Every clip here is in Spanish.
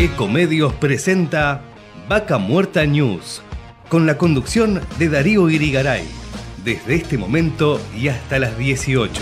Ecomedios presenta Vaca Muerta News, con la conducción de Darío Irigaray, desde este momento y hasta las 18.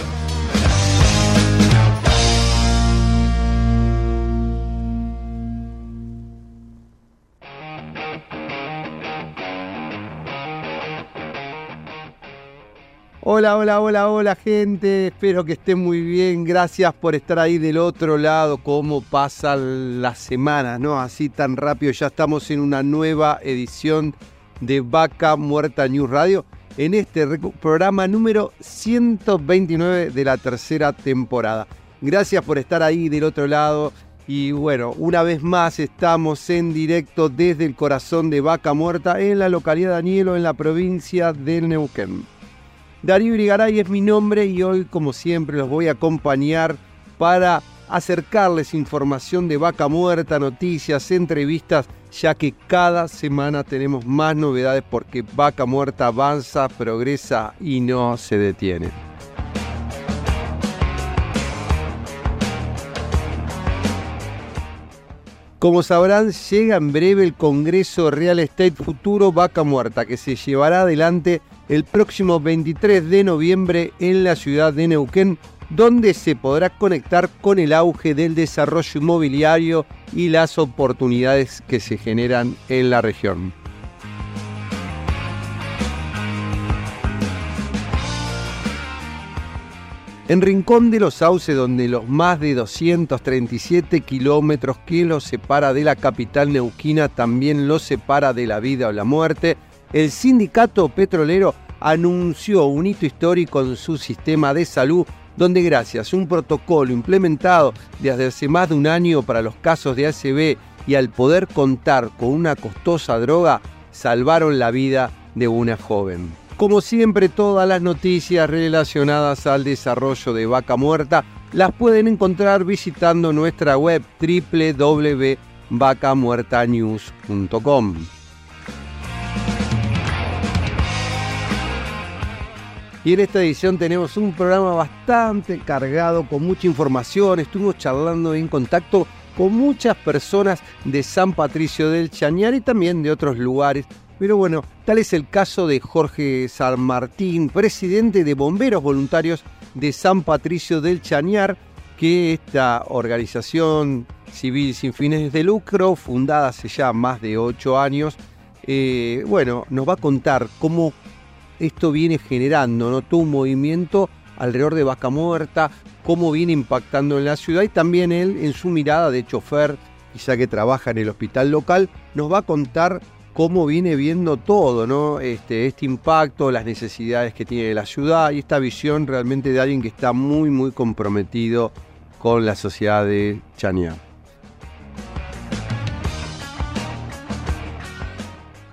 Hola, hola, hola, hola gente, espero que estén muy bien, gracias por estar ahí del otro lado, cómo pasan las semanas, ¿no? Así tan rápido, ya estamos en una nueva edición de Vaca Muerta News Radio, en este programa número 129 de la tercera temporada. Gracias por estar ahí del otro lado y bueno, una vez más estamos en directo desde el corazón de Vaca Muerta en la localidad de Danielo, en la provincia de Neuquén. Darío Irigaray es mi nombre y hoy, como siempre, los voy a acompañar para acercarles información de vaca muerta, noticias, entrevistas, ya que cada semana tenemos más novedades porque vaca muerta avanza, progresa y no se detiene. Como sabrán, llega en breve el Congreso Real Estate Futuro Vaca Muerta, que se llevará adelante el próximo 23 de noviembre en la ciudad de Neuquén, donde se podrá conectar con el auge del desarrollo inmobiliario y las oportunidades que se generan en la región. En Rincón de los Sauces, donde los más de 237 kilómetros que los separa de la capital neuquina también los separa de la vida o la muerte, el sindicato petrolero anunció un hito histórico en su sistema de salud donde gracias a un protocolo implementado desde hace más de un año para los casos de ACV y al poder contar con una costosa droga, salvaron la vida de una joven. Como siempre, todas las noticias relacionadas al desarrollo de Vaca Muerta las pueden encontrar visitando nuestra web www.vacamuertanews.com. Y en esta edición tenemos un programa bastante cargado, con mucha información. Estuvimos charlando en contacto con muchas personas de San Patricio del Chañar y también de otros lugares. Pero bueno, tal es el caso de Jorge San Martín, presidente de Bomberos Voluntarios de San Patricio del Chañar, que esta organización civil sin fines de lucro, fundada hace ya más de ocho años, eh, bueno, nos va a contar cómo esto viene generando ¿no? todo un movimiento alrededor de Vaca Muerta, cómo viene impactando en la ciudad y también él en su mirada de chofer, quizá que trabaja en el hospital local, nos va a contar cómo viene viendo todo, ¿no? Este, este impacto, las necesidades que tiene la ciudad y esta visión realmente de alguien que está muy, muy comprometido con la sociedad de Chañar.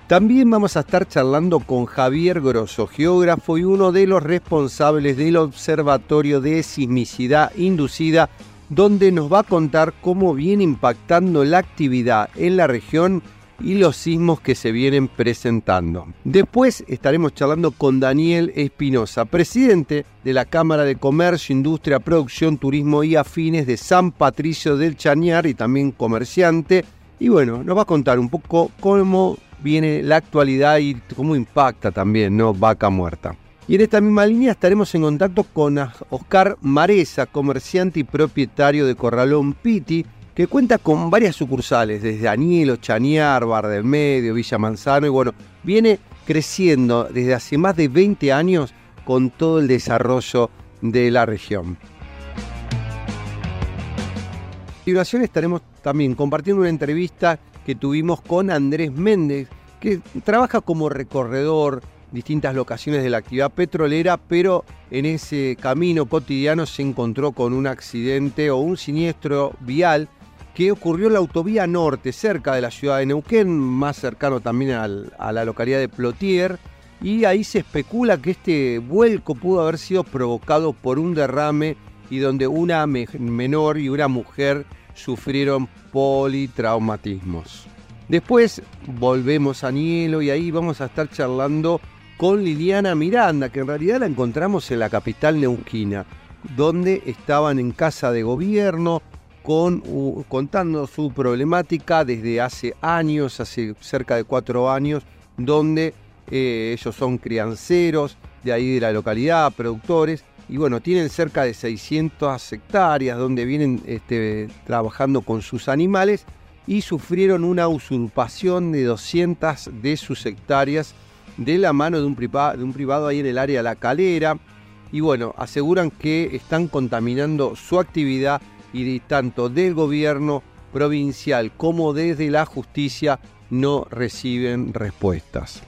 También vamos a estar charlando con Javier Grosso, geógrafo y uno de los responsables del Observatorio de Sismicidad Inducida, donde nos va a contar cómo viene impactando la actividad en la región y los sismos que se vienen presentando. Después estaremos charlando con Daniel Espinosa, presidente de la Cámara de Comercio, Industria, Producción, Turismo y Afines de San Patricio del Chañar y también comerciante. Y bueno, nos va a contar un poco cómo viene la actualidad y cómo impacta también, ¿no? Vaca muerta. Y en esta misma línea estaremos en contacto con Oscar Maresa, comerciante y propietario de Corralón Piti, que cuenta con varias sucursales, desde Anielo, Chañar, Bar del Medio, Villa Manzano, y bueno, viene creciendo desde hace más de 20 años con todo el desarrollo de la región. A continuación estaremos también compartiendo una entrevista que tuvimos con Andrés Méndez, que trabaja como recorredor distintas locaciones de la actividad petrolera, pero en ese camino cotidiano se encontró con un accidente o un siniestro vial que ocurrió en la autovía norte, cerca de la ciudad de Neuquén, más cercano también a la localidad de Plotier, y ahí se especula que este vuelco pudo haber sido provocado por un derrame y donde una menor y una mujer sufrieron politraumatismos. Después volvemos a Nielo y ahí vamos a estar charlando con Liliana Miranda, que en realidad la encontramos en la capital neuquina, donde estaban en casa de gobierno con, contando su problemática desde hace años, hace cerca de cuatro años, donde eh, ellos son crianceros de ahí de la localidad, productores, y bueno, tienen cerca de 600 hectáreas donde vienen este, trabajando con sus animales y sufrieron una usurpación de 200 de sus hectáreas de la mano de un, privado, de un privado ahí en el área de La Calera. Y bueno, aseguran que están contaminando su actividad y tanto del gobierno provincial como desde la justicia no reciben respuestas.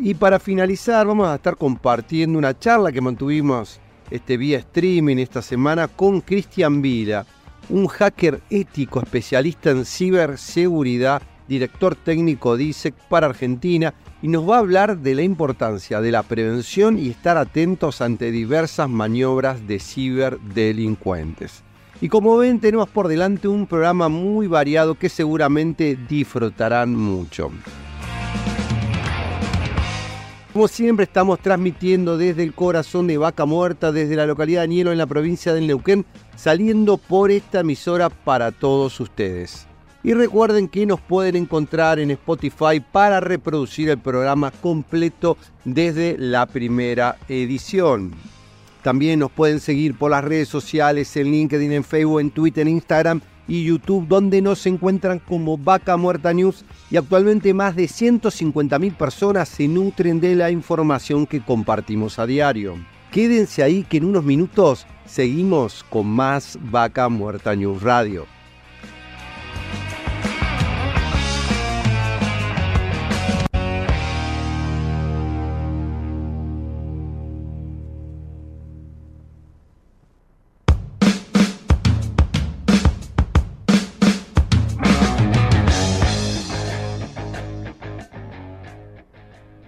Y para finalizar vamos a estar compartiendo una charla que mantuvimos este, vía streaming esta semana con Cristian Vila, un hacker ético especialista en ciberseguridad, director técnico de ISEC para Argentina, y nos va a hablar de la importancia de la prevención y estar atentos ante diversas maniobras de ciberdelincuentes. Y como ven, tenemos por delante un programa muy variado que seguramente disfrutarán mucho. Como siempre estamos transmitiendo desde el corazón de Vaca Muerta, desde la localidad de Nielo en la provincia del Neuquén, saliendo por esta emisora para todos ustedes. Y recuerden que nos pueden encontrar en Spotify para reproducir el programa completo desde la primera edición. También nos pueden seguir por las redes sociales, en LinkedIn, en Facebook, en Twitter, en Instagram y YouTube, donde nos encuentran como Vaca Muerta News y actualmente más de 150.000 personas se nutren de la información que compartimos a diario. Quédense ahí que en unos minutos seguimos con más Vaca Muerta News Radio.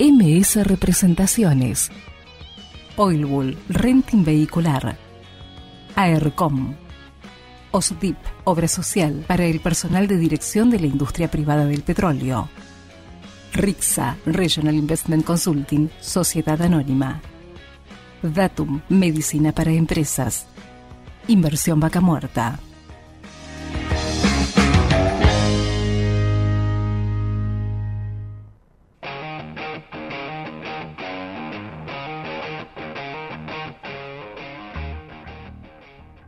MS Representaciones, Oilwool Renting Vehicular, AERCOM, OSDIP, Obra Social para el personal de dirección de la industria privada del petróleo, RIXA, Regional Investment Consulting, Sociedad Anónima, Datum, Medicina para Empresas, Inversión Vaca Muerta.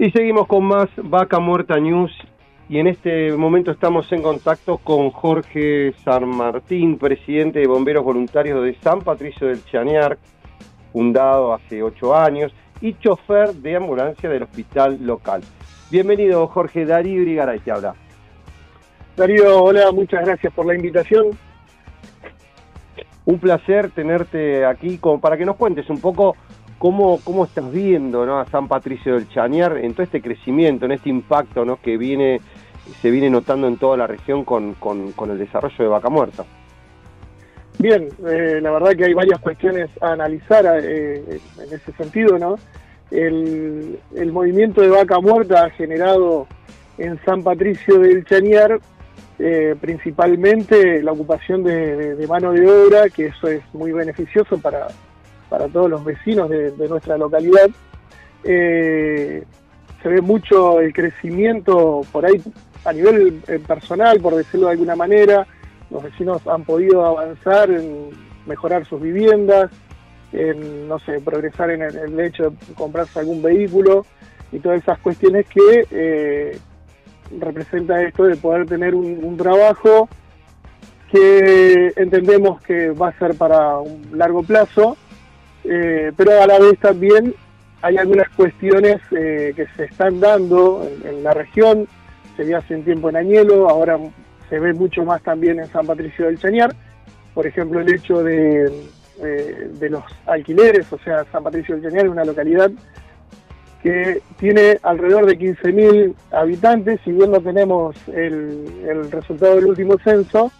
Y seguimos con más Vaca Muerta News y en este momento estamos en contacto con Jorge San Martín, presidente de Bomberos Voluntarios de San Patricio del Chañar, fundado hace ocho años, y chofer de ambulancia del hospital local. Bienvenido Jorge, Darío Irigaray te habla. Darío, hola, muchas gracias por la invitación. Un placer tenerte aquí como para que nos cuentes un poco ¿Cómo, ¿Cómo estás viendo ¿no? a San Patricio del Chañar en todo este crecimiento, en este impacto ¿no? que viene, se viene notando en toda la región con, con, el desarrollo de Vaca Muerta? Bien, eh, la verdad que hay varias cuestiones a analizar eh, en ese sentido, ¿no? El, el, movimiento de Vaca Muerta ha generado en San Patricio del Chañar eh, principalmente la ocupación de, de, mano de obra, que eso es muy beneficioso para, para todos los vecinos de, nuestra localidad. Eh, se ve mucho el crecimiento por ahí a nivel eh, personal, por decirlo de alguna manera. Los vecinos han podido avanzar en mejorar sus viviendas, en, no sé, progresar en el, hecho de comprarse algún vehículo y todas esas cuestiones que eh, representa esto de poder tener un trabajo que entendemos que va a ser para un largo plazo eh, pero a la vez también hay algunas cuestiones eh, que se están dando en, la región, se ve hace un tiempo en Añelo, ahora se ve mucho más también en San Patricio del Chañar, por ejemplo el hecho de, eh, de los alquileres, o sea, San Patricio del Chañar es una localidad que tiene alrededor de 15.000 habitantes, si bien no tenemos el, resultado del último censo,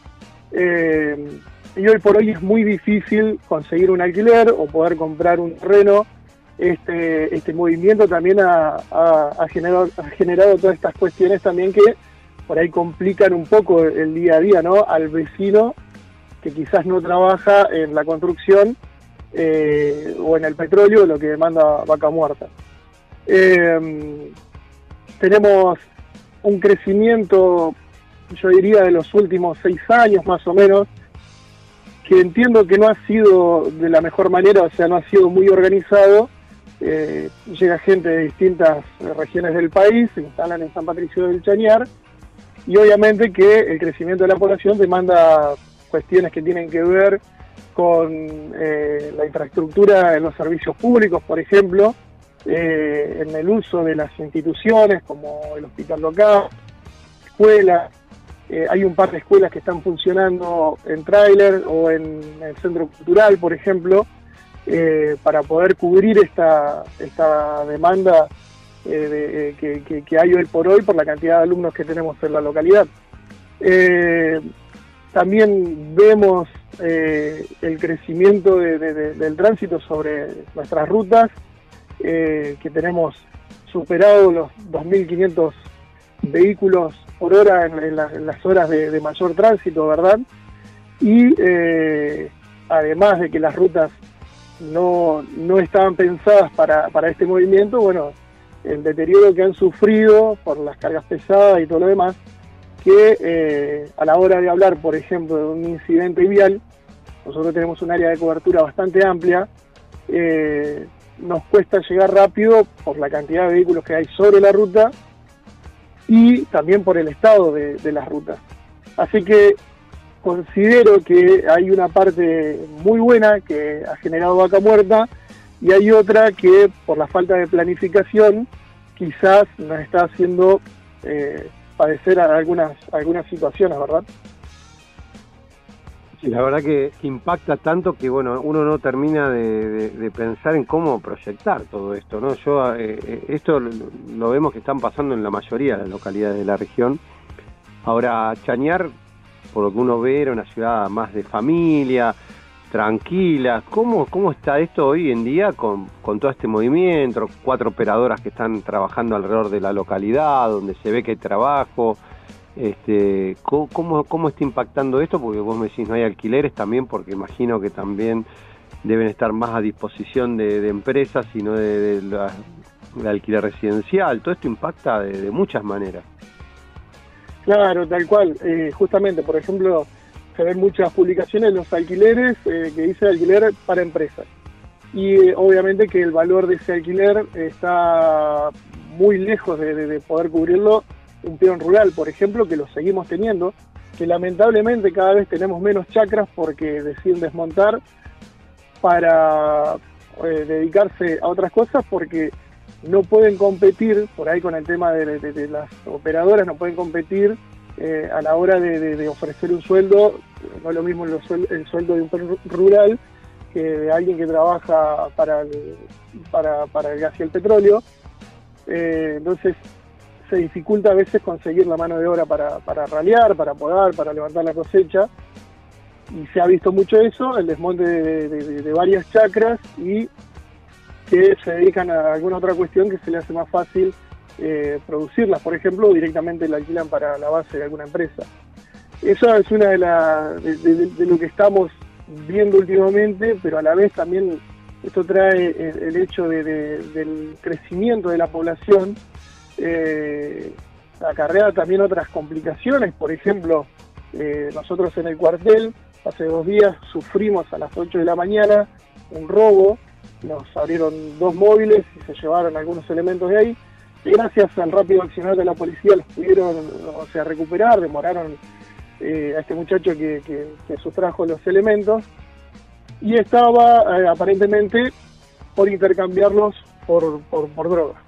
eh, y hoy por hoy es muy difícil conseguir un alquiler o poder comprar un terreno. Este, este movimiento también ha, generado, ha generado todas estas cuestiones también que por ahí complican un poco el día a día, ¿no? Al vecino que quizás no trabaja en la construcción eh, o en el petróleo, lo que demanda vaca muerta. Eh, tenemos un crecimiento, yo diría, de los últimos seis años más o menos, que entiendo que no ha sido de la mejor manera, o sea, no ha sido muy organizado. Eh, llega gente de distintas regiones del país, se instalan en San Patricio del Chañar, y obviamente que el crecimiento de la población demanda cuestiones que tienen que ver con eh, la infraestructura en los servicios públicos, por ejemplo, eh, en el uso de las instituciones como el hospital local, escuelas. Eh, hay un par de escuelas que están funcionando en tráiler o en el centro cultural, por ejemplo, para poder cubrir esta, esta demanda que, que, hay hoy por hoy por la cantidad de alumnos que tenemos en la localidad. También vemos eh, el crecimiento del tránsito sobre nuestras rutas, eh, que tenemos superado los 2.500 vehículos por hora en, las horas de, mayor tránsito, ¿verdad? Y eh, además de que las rutas no, estaban pensadas para, para este movimiento, bueno, el deterioro que han sufrido por las cargas pesadas y todo lo demás, que eh, a la hora de hablar, por ejemplo, de un incidente vial, nosotros tenemos un área de cobertura bastante amplia, eh, nos cuesta llegar rápido por la cantidad de vehículos que hay sobre la ruta y también por el estado de, las rutas. Así que considero que hay una parte muy buena que ha generado vaca muerta y hay otra que por la falta de planificación quizás nos está haciendo eh, padecer algunas, algunas situaciones, ¿verdad? La verdad que, impacta tanto que bueno uno no termina de, pensar en cómo proyectar todo esto, ¿no? Yo eh, eh, esto lo vemos que están pasando en la mayoría de las localidades de la región. Ahora Chañar, por lo que uno ve, era una ciudad más de familia, tranquila. ¿Cómo, cómo está esto hoy en día con, con, todo este movimiento? Cuatro operadoras que están trabajando alrededor de la localidad, donde se ve que hay trabajo. Este, ¿cómo, cómo, está impactando esto? Porque vos me decís no hay alquileres también, porque imagino que también deben estar más a disposición de, empresas y no de, de, alquiler residencial. Todo esto impacta de, muchas maneras. Claro, tal cual. Eh, justamente, por ejemplo, se ven muchas publicaciones los alquileres eh, que dice alquiler para empresas. Y eh, obviamente que el valor de ese alquiler está muy lejos de, poder cubrirlo un peón rural, por ejemplo, que lo seguimos teniendo, que lamentablemente cada vez tenemos menos chacras porque deciden desmontar para eh, dedicarse a otras cosas porque no pueden competir, por ahí con el tema de las operadoras, no pueden competir eh, a la hora de, ofrecer un sueldo, no es lo mismo el, sueldo de un rural que de alguien que trabaja para el, para, para el gas y el petróleo. Eh, entonces se dificulta a veces conseguir la mano de obra para, para ralear, para podar, para levantar la cosecha. Y se ha visto mucho eso, el desmonte de varias chacras y que se dedican a alguna otra cuestión que se le hace más fácil eh, producirlas, por ejemplo, directamente la alquilan para la base de alguna empresa. Eso es una de, la, de, lo que estamos viendo últimamente, pero a la vez también esto trae el, hecho del crecimiento de la población, eh, acarrea también otras complicaciones, por ejemplo, eh, nosotros en el cuartel hace dos días sufrimos a las 8 de la mañana un robo, nos abrieron dos móviles y se llevaron algunos elementos de ahí, gracias al rápido accionar de la policía los pudieron o sea, recuperar, demoraron eh, a este muchacho que, sustrajo los elementos. Y estaba eh, aparentemente por intercambiarlos por, por, droga.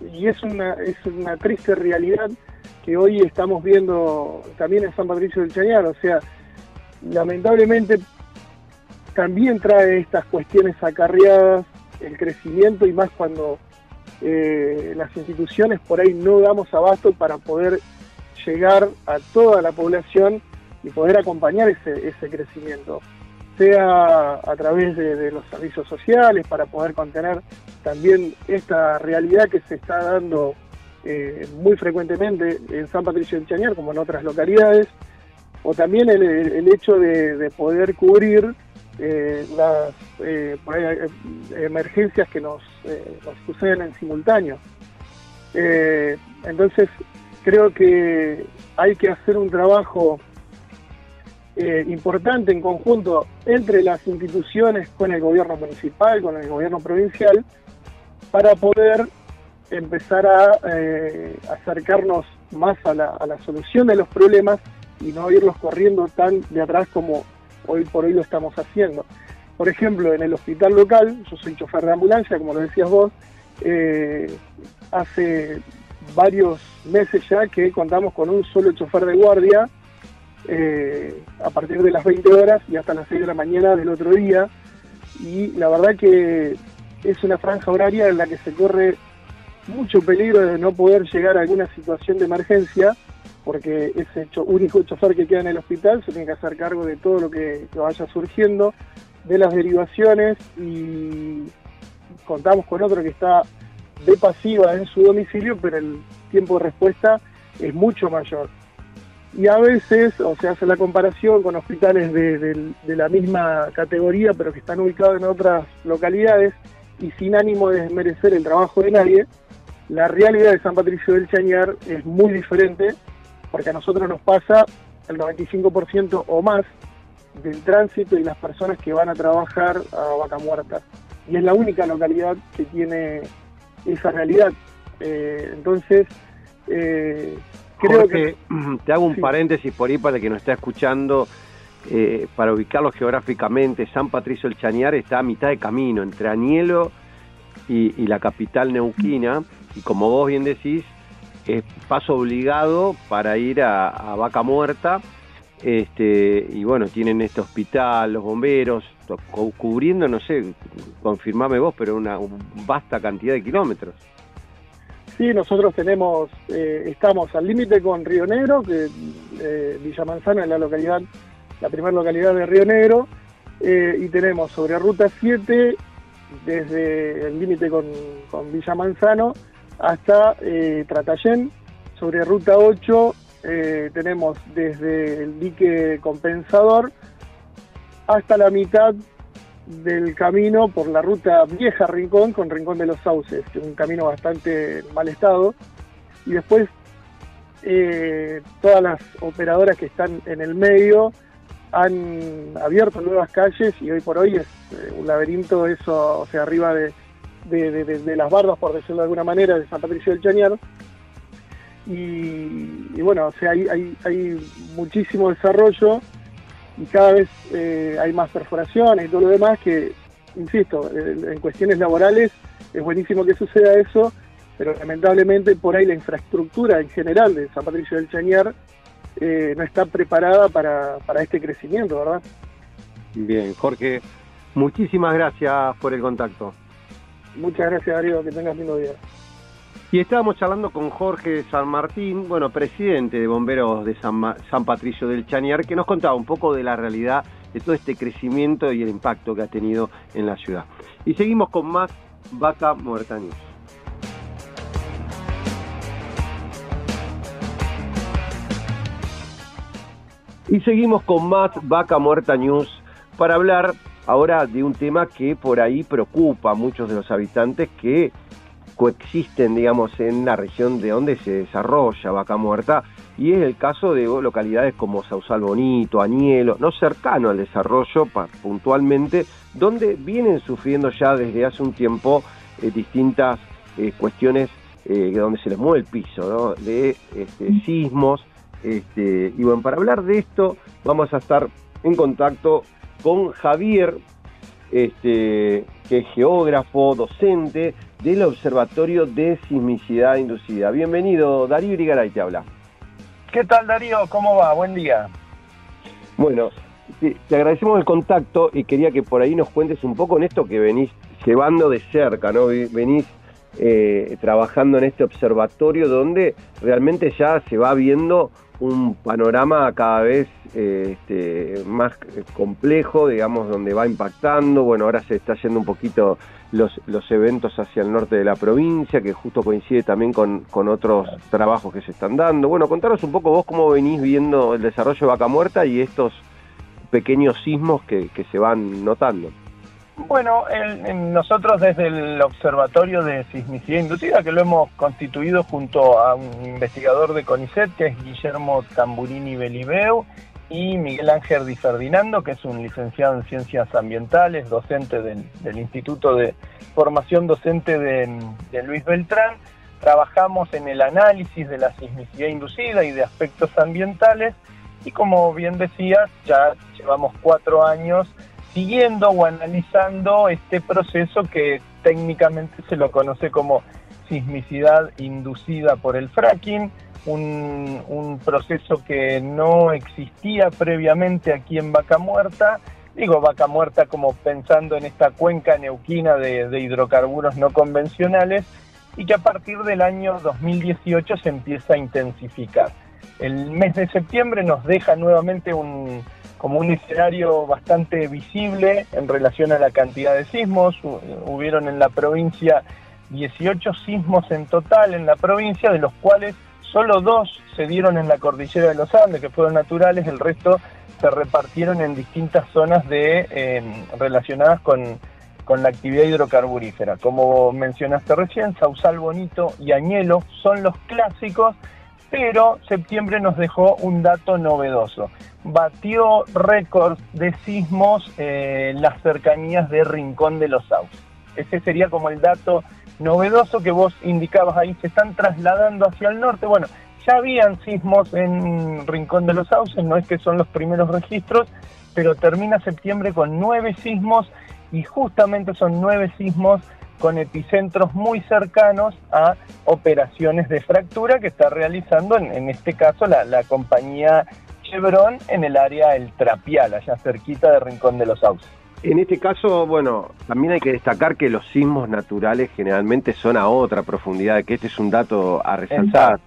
Y es una, es una triste realidad que hoy estamos viendo también en San Patricio del Chañar, o sea, lamentablemente también trae estas cuestiones acarreadas, el crecimiento y más cuando eh, las instituciones por ahí no damos abasto para poder llegar a toda la población y poder acompañar ese, ese crecimiento, sea a través de, los servicios sociales para poder contener también esta realidad que se está dando eh, muy frecuentemente en San Patricio del Chañar como en otras localidades, o también el, hecho de, poder cubrir eh, las emergencias que nos suceden en simultáneo. entonces, creo que hay que hacer un trabajo eh, importante en conjunto entre las instituciones con el gobierno municipal, con el gobierno provincial, para poder empezar a eh, acercarnos más a la, solución de los problemas y no irlos corriendo tan de atrás como hoy por hoy lo estamos haciendo. Por ejemplo, en el hospital local, yo soy chofer de ambulancia, como lo decías vos, eh, hace varios meses ya que contamos con un solo chofer de guardia eh, a partir de las 20 horas y hasta las 6 de la mañana del otro día. Y la verdad que es una franja horaria en la que se corre mucho peligro de no poder llegar a alguna situación de emergencia, porque ese único chofer que queda en el hospital se tiene que hacer cargo de todo lo que vaya surgiendo, de las derivaciones y contamos con otro que está de pasiva en su domicilio, pero el tiempo de respuesta es mucho mayor. Y a veces, o se hace la comparación con hospitales de, la misma categoría, pero que están ubicados en otras localidades, y sin ánimo de desmerecer el trabajo de nadie, la realidad de San Patricio del Chañar es muy diferente, porque a nosotros nos pasa el 95% o más del tránsito y las personas que van a trabajar a Vaca Muerta. Y es la única localidad que tiene esa realidad. Eh, entonces, eh, creo que... Te hago un paréntesis por ahí para el que nos está escuchando. Eh, para ubicarlo geográficamente, San Patricio del Chañar está a mitad de camino entre Anielo y, la capital neuquina, y como vos bien decís, es paso obligado para ir a, Vaca Muerta, este, y bueno, tienen este hospital, los bomberos, cubriendo, no sé, confirmame vos, pero una vasta cantidad de kilómetros. Sí, nosotros tenemos, eh, estamos al límite con Río Negro, que eh, Villa es la localidad, la primera localidad de Río Negro, eh, y tenemos sobre Ruta 7, desde el límite con, con, Villa Manzano hasta eh, Tratayén, sobre Ruta 8 tenemos desde el dique compensador hasta la mitad del camino por la ruta vieja Rincón con Rincón de los Sauces, que es un camino bastante mal estado. Y después eh, todas las operadoras que están en el medio han abierto nuevas calles y hoy por hoy es eh, un laberinto eso, o sea, arriba de, las bardas, por decirlo de alguna manera, de San Patricio del Chañar. Y, bueno, o sea, hay, hay muchísimo desarrollo y cada vez eh, hay más perforaciones y todo lo demás que, insisto, en cuestiones laborales es buenísimo que suceda eso, pero lamentablemente por ahí la infraestructura en general de San Patricio del Chañar eh, no está preparada para, para este crecimiento, ¿verdad? Bien, Jorge, muchísimas gracias por el contacto. Muchas gracias, Darío, que tengas lindo día. Y estábamos charlando con Jorge San Martín, bueno, presidente de Bomberos de San, Patricio del Chañar, que nos contaba un poco de la realidad de todo este crecimiento y el impacto que ha tenido en la ciudad. Y seguimos con más Vaca Muerta News. Y seguimos con más Vaca Muerta News para hablar ahora de un tema que por ahí preocupa a muchos de los habitantes que coexisten, digamos, en la región de donde se desarrolla Vaca Muerta, y es el caso de localidades como Sausal Bonito, Añelo, no cercano al desarrollo puntualmente, donde vienen sufriendo ya desde hace un tiempo eh, distintas eh, cuestiones eh, donde se les mueve el piso, de este, sismos. Este, y bueno, para hablar de esto vamos a estar en contacto con Javier, este, que es geógrafo, docente, del Observatorio de Sismicidad Inducida. Bienvenido, Darío Irigaray te habla. ¿Qué tal, Darío? ¿Cómo va? Buen día. Bueno, te, agradecemos el contacto y quería que por ahí nos cuentes un poco en esto que venís llevando de cerca, ¿no? Venís eh, trabajando en este observatorio donde realmente ya se va viendo un panorama cada vez eh, este, más complejo, digamos, donde va impactando. Bueno, ahora se está yendo un poquito los, los eventos hacia el norte de la provincia, que justo coincide también con, con otros trabajos que se están dando. Bueno, contanos un poco vos cómo venís viendo el desarrollo de Vaca Muerta y estos pequeños sismos que, que se van notando. Bueno, nosotros desde el Observatorio de Sismicidad Inducida, que lo hemos constituido junto a un investigador de CONICET, que es Guillermo Tamburini Belibeu, y Miguel Ángel Di Ferdinando, que es un licenciado en Ciencias Ambientales, docente del, Instituto de Formación Docente de, Luis Beltrán, trabajamos en el análisis de la sismicidad inducida y de aspectos ambientales, y como bien decías, ya llevamos cuatro años siguiendo o analizando este proceso que técnicamente se lo conoce como sismicidad inducida por el fracking, un, proceso que no existía previamente aquí en Vaca Muerta. Digo Vaca Muerta como pensando en esta cuenca neuquina de, de hidrocarburos no convencionales y que a partir del año 2018 se empieza a intensificar. El mes de septiembre nos deja nuevamente un, como un escenario bastante visible en relación a la cantidad de sismos. Hubieron en la provincia 18 sismos en total en la provincia, de los cuales solo dos se dieron en la cordillera de los Andes, que fueron naturales, el resto se repartieron en distintas zonas de, em, relacionadas con, la actividad hidrocarburífera. Como mencionaste recién, Sausal Bonito y Añelo son los clásicos, pero septiembre nos dejó un dato novedoso batió récords de sismos eh, las cercanías de Rincón de los Sauces. Ese sería como el dato novedoso que vos indicabas ahí, se están trasladando hacia el norte. Bueno, ya habían sismos en Rincón de los Sauces, no es que son los primeros registros, pero termina septiembre con nueve sismos y justamente son nueve sismos con epicentros muy cercanos a operaciones de fractura que está realizando en, este caso la, la compañía Chevron en el área El Trapial, allá cerquita de Rincón de los Sauces. En este caso, bueno, también hay que destacar que los sismos naturales generalmente son a otra profundidad, que este es un dato a resaltar.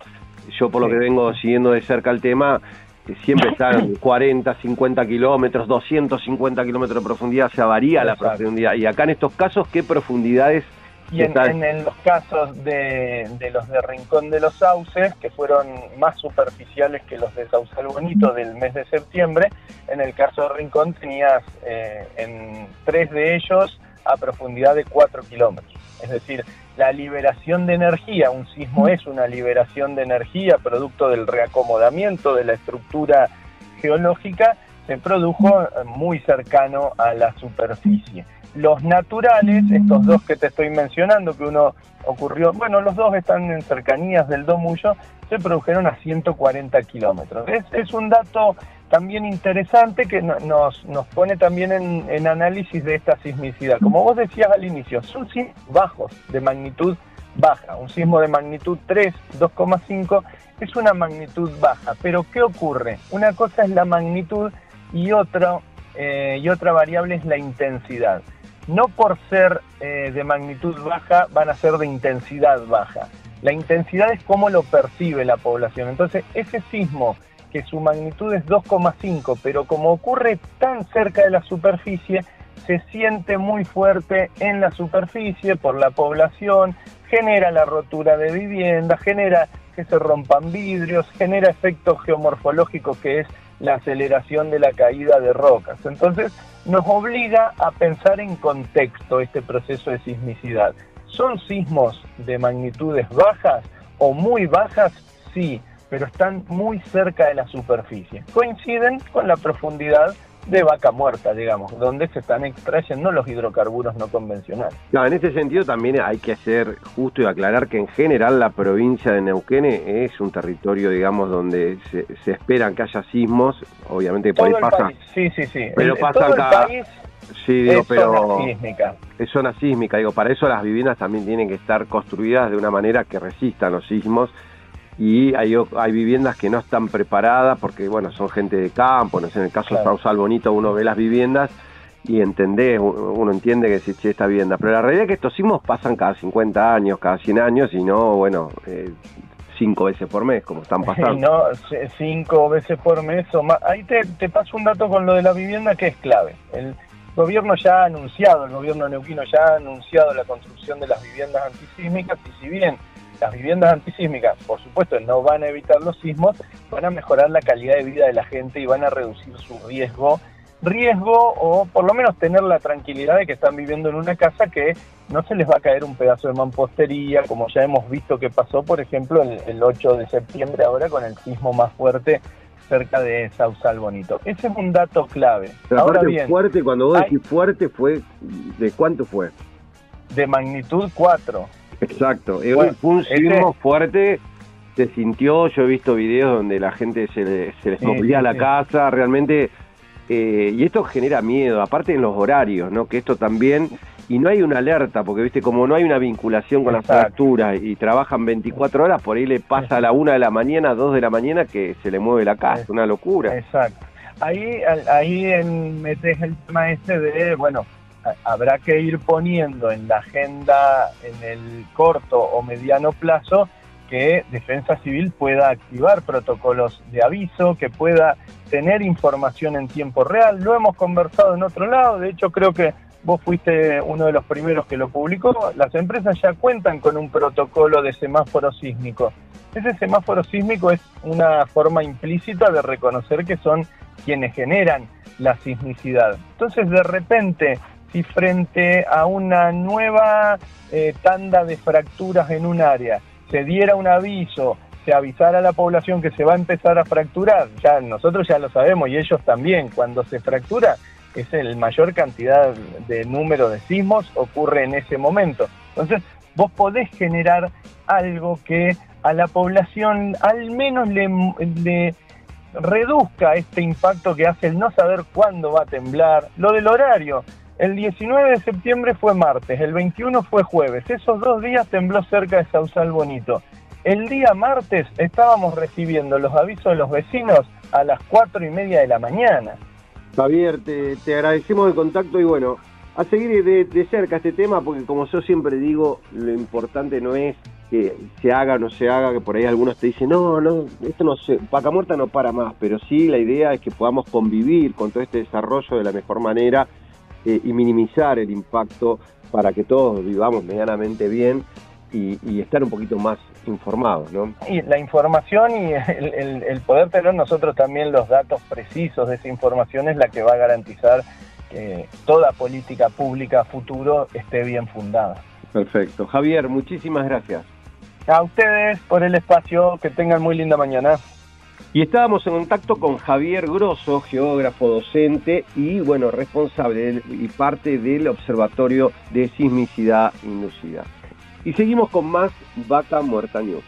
Yo por lo que vengo siguiendo de cerca el tema, eh, siempre están 40, 50 kilómetros, 250 kilómetros de profundidad, se varía la profundidad. Y acá en estos casos, ¿qué profundidades y en, los casos de, los de Rincón de los Sauces, que fueron más superficiales que los de Sausal Bonito del mes de septiembre, en el caso de Rincón tenías eh, en tres de ellos a profundidad de 4 kilómetros. Es decir, la liberación de energía, un sismo es una liberación de energía producto del reacomodamiento de la estructura geológica, se produjo muy cercano a la superficie. Los naturales, estos dos que te estoy mencionando, que uno ocurrió, bueno, los dos están en cercanías del Domullo, se produjeron a 140 kilómetros. Es, un dato también interesante que nos, nos pone también en, análisis de esta sismicidad. Como vos decías al inicio, son sismos bajos, de magnitud baja. Un sismo de magnitud 3, 2,5 es una magnitud baja. Pero ¿qué ocurre? Una cosa es la magnitud y, otro, eh, y otra variable es la intensidad no por ser eh, de magnitud baja van a ser de intensidad baja. La intensidad es cómo lo percibe la población. Entonces, ese sismo que su magnitud es 2,5, pero como ocurre tan cerca de la superficie, se siente muy fuerte en la superficie por la población, genera la rotura de vivienda, genera que se rompan vidrios, genera efectos geomorfológicos que es la aceleración de la caída de rocas. Entonces nos obliga a pensar en contexto este proceso de sismicidad. ¿Son sismos de magnitudes bajas o muy bajas? Sí, pero están muy cerca de la superficie. Coinciden con la profundidad de vaca muerta, digamos, donde se están extrayendo los hidrocarburos no convencionales. No, en este sentido también hay que ser justo y aclarar que en general la provincia de Neuquén es un territorio, digamos, donde se, esperan que haya sismos, obviamente por ahí pasa. Sí, sí, sí. Pero pasa acá. Sí, digo, es pero zona sísmica. es zona sísmica, digo, para eso las viviendas también tienen que estar construidas de una manera que resistan los sismos y hay, hay viviendas que no están preparadas porque, bueno, son gente de campo, no sé, en el caso de Sausal Bonito uno ve las viviendas y entendés, uno entiende que si che, está vivienda, pero la realidad es que estos sismos pasan cada 50 años, cada 100 años y no, bueno, eh, cinco veces por mes, como están pasando. No, cinco veces por mes o más. Ahí te, te paso un dato con lo de la vivienda que es clave. El gobierno ya ha anunciado, el gobierno neuquino ya ha anunciado la construcción de las viviendas antisísmicas y si bien las viviendas antisísmicas, por supuesto, no van a evitar los sismos, van a mejorar la calidad de vida de la gente y van a reducir su riesgo riesgo o por lo menos tener la tranquilidad de que están viviendo en una casa que no se les va a caer un pedazo de mampostería, como ya hemos visto que pasó, por ejemplo, el, 8 de septiembre ahora con el sismo más fuerte cerca de Sausal Bonito. Ese es un dato clave. ahora bien, fuerte, cuando vos decís fuerte, fue ¿de cuánto fue? De magnitud 4. Exacto, fue un sismo fuerte se sintió, yo he visto videos donde la gente se, se les movía la casa, realmente eh, y esto genera miedo, aparte en los horarios, ¿no? Que esto también, y no hay una alerta, porque viste, como no hay una vinculación con las fracturas y trabajan 24 horas, por ahí le pasa a la una de la mañana, dos de la mañana que se le mueve la casa, una locura. Exacto. Ahí, ahí en, metes el tema este de, bueno, habrá que ir poniendo en la agenda en el corto o mediano plazo que Defensa Civil pueda activar protocolos de aviso, que pueda tener información en tiempo real. Lo hemos conversado en otro lado, de hecho creo que vos fuiste uno de los primeros que lo publicó. Las empresas ya cuentan con un protocolo de semáforo sísmico. Ese semáforo sísmico es una forma implícita de reconocer que son quienes generan la sismicidad. Entonces de repente si frente a una nueva eh, tanda de fracturas en un área se diera un aviso, se avisara a la población que se va a empezar a fracturar, ya nosotros ya lo sabemos y ellos también, cuando se fractura es el mayor cantidad de número de sismos ocurre en ese momento. Entonces, vos podés generar algo que a la población al menos le, le reduzca este impacto que hace el no saber cuándo va a temblar, lo del horario. El 19 de septiembre fue martes, el 21 fue jueves. Esos dos días tembló cerca de Sausal Bonito. El día martes estábamos recibiendo los avisos de los vecinos a las cuatro y media de la mañana. Javier, te, agradecemos el contacto y bueno, a seguir de, cerca este tema, porque como yo siempre digo, lo importante no es que se haga o no se haga, que por ahí algunos te dicen, no, no, esto no se, Paca Muerta no para más, pero sí la idea es que podamos convivir con todo este desarrollo de la mejor manera eh, y minimizar el impacto para que todos vivamos medianamente bien y, estar un poquito más informados, ¿no? Y la información y el, poder tener nosotros también los datos precisos de esa información es la que va a garantizar que toda política pública futuro esté bien fundada. Perfecto. Javier, muchísimas gracias. A ustedes por el espacio, que tengan muy linda mañana. Y estábamos en contacto con Javier Grosso, geógrafo, docente y bueno, responsable y parte del Observatorio de Sismicidad Inducida. Y seguimos con más Vaca Muerta News.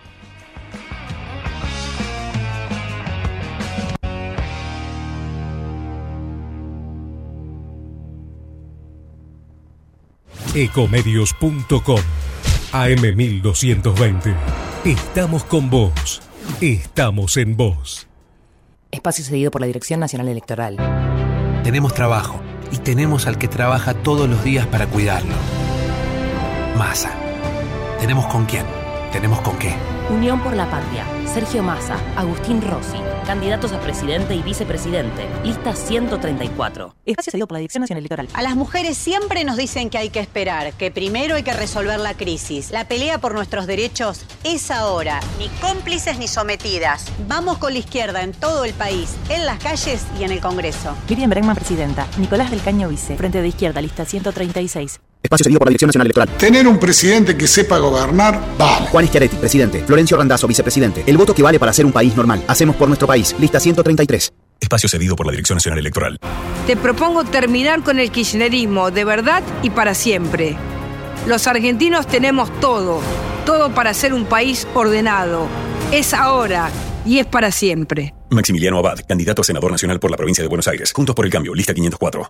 Ecomedios.com AM1220. Estamos con vos. Estamos en vos. Espacio cedido por la Dirección Nacional Electoral. Tenemos trabajo y tenemos al que trabaja todos los días para cuidarlo. Masa. Tenemos con quién. Tenemos con qué. Unión por la Patria. Sergio Massa, Agustín Rossi, candidatos a presidente y vicepresidente. Lista 134. Espacio cedido por la Dirección Nacional Electoral. A las mujeres siempre nos dicen que hay que esperar, que primero hay que resolver la crisis. La pelea por nuestros derechos es ahora. Ni cómplices ni sometidas. Vamos con la izquierda en todo el país, en las calles y en el Congreso. Miriam Bregman, presidenta. Nicolás del Caño, vice. Frente de Izquierda, lista 136. Espacio seguido por la Dirección Nacional Electoral. Tener un presidente que sepa gobernar, vale. Juan Schiaretti, presidente. Florencio Randazzo, vicepresidente. El voto que vale para ser un país normal. Hacemos por nuestro país. Lista 133. Espacio cedido por la Dirección Nacional Electoral. Te propongo terminar con el kirchnerismo de verdad y para siempre. Los argentinos tenemos todo, todo para ser un país ordenado. Es ahora y es para siempre. Maximiliano Abad, candidato a senador nacional por la provincia de Buenos Aires. Juntos por el cambio, lista 504.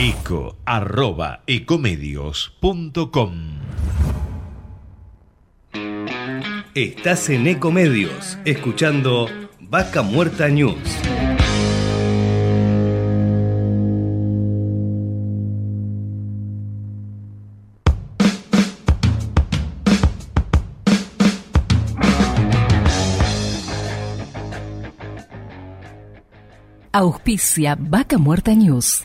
Eco arroba ecomedios.com. Estás en Ecomedios, escuchando Vaca Muerta News. Auspicia Vaca Muerta News.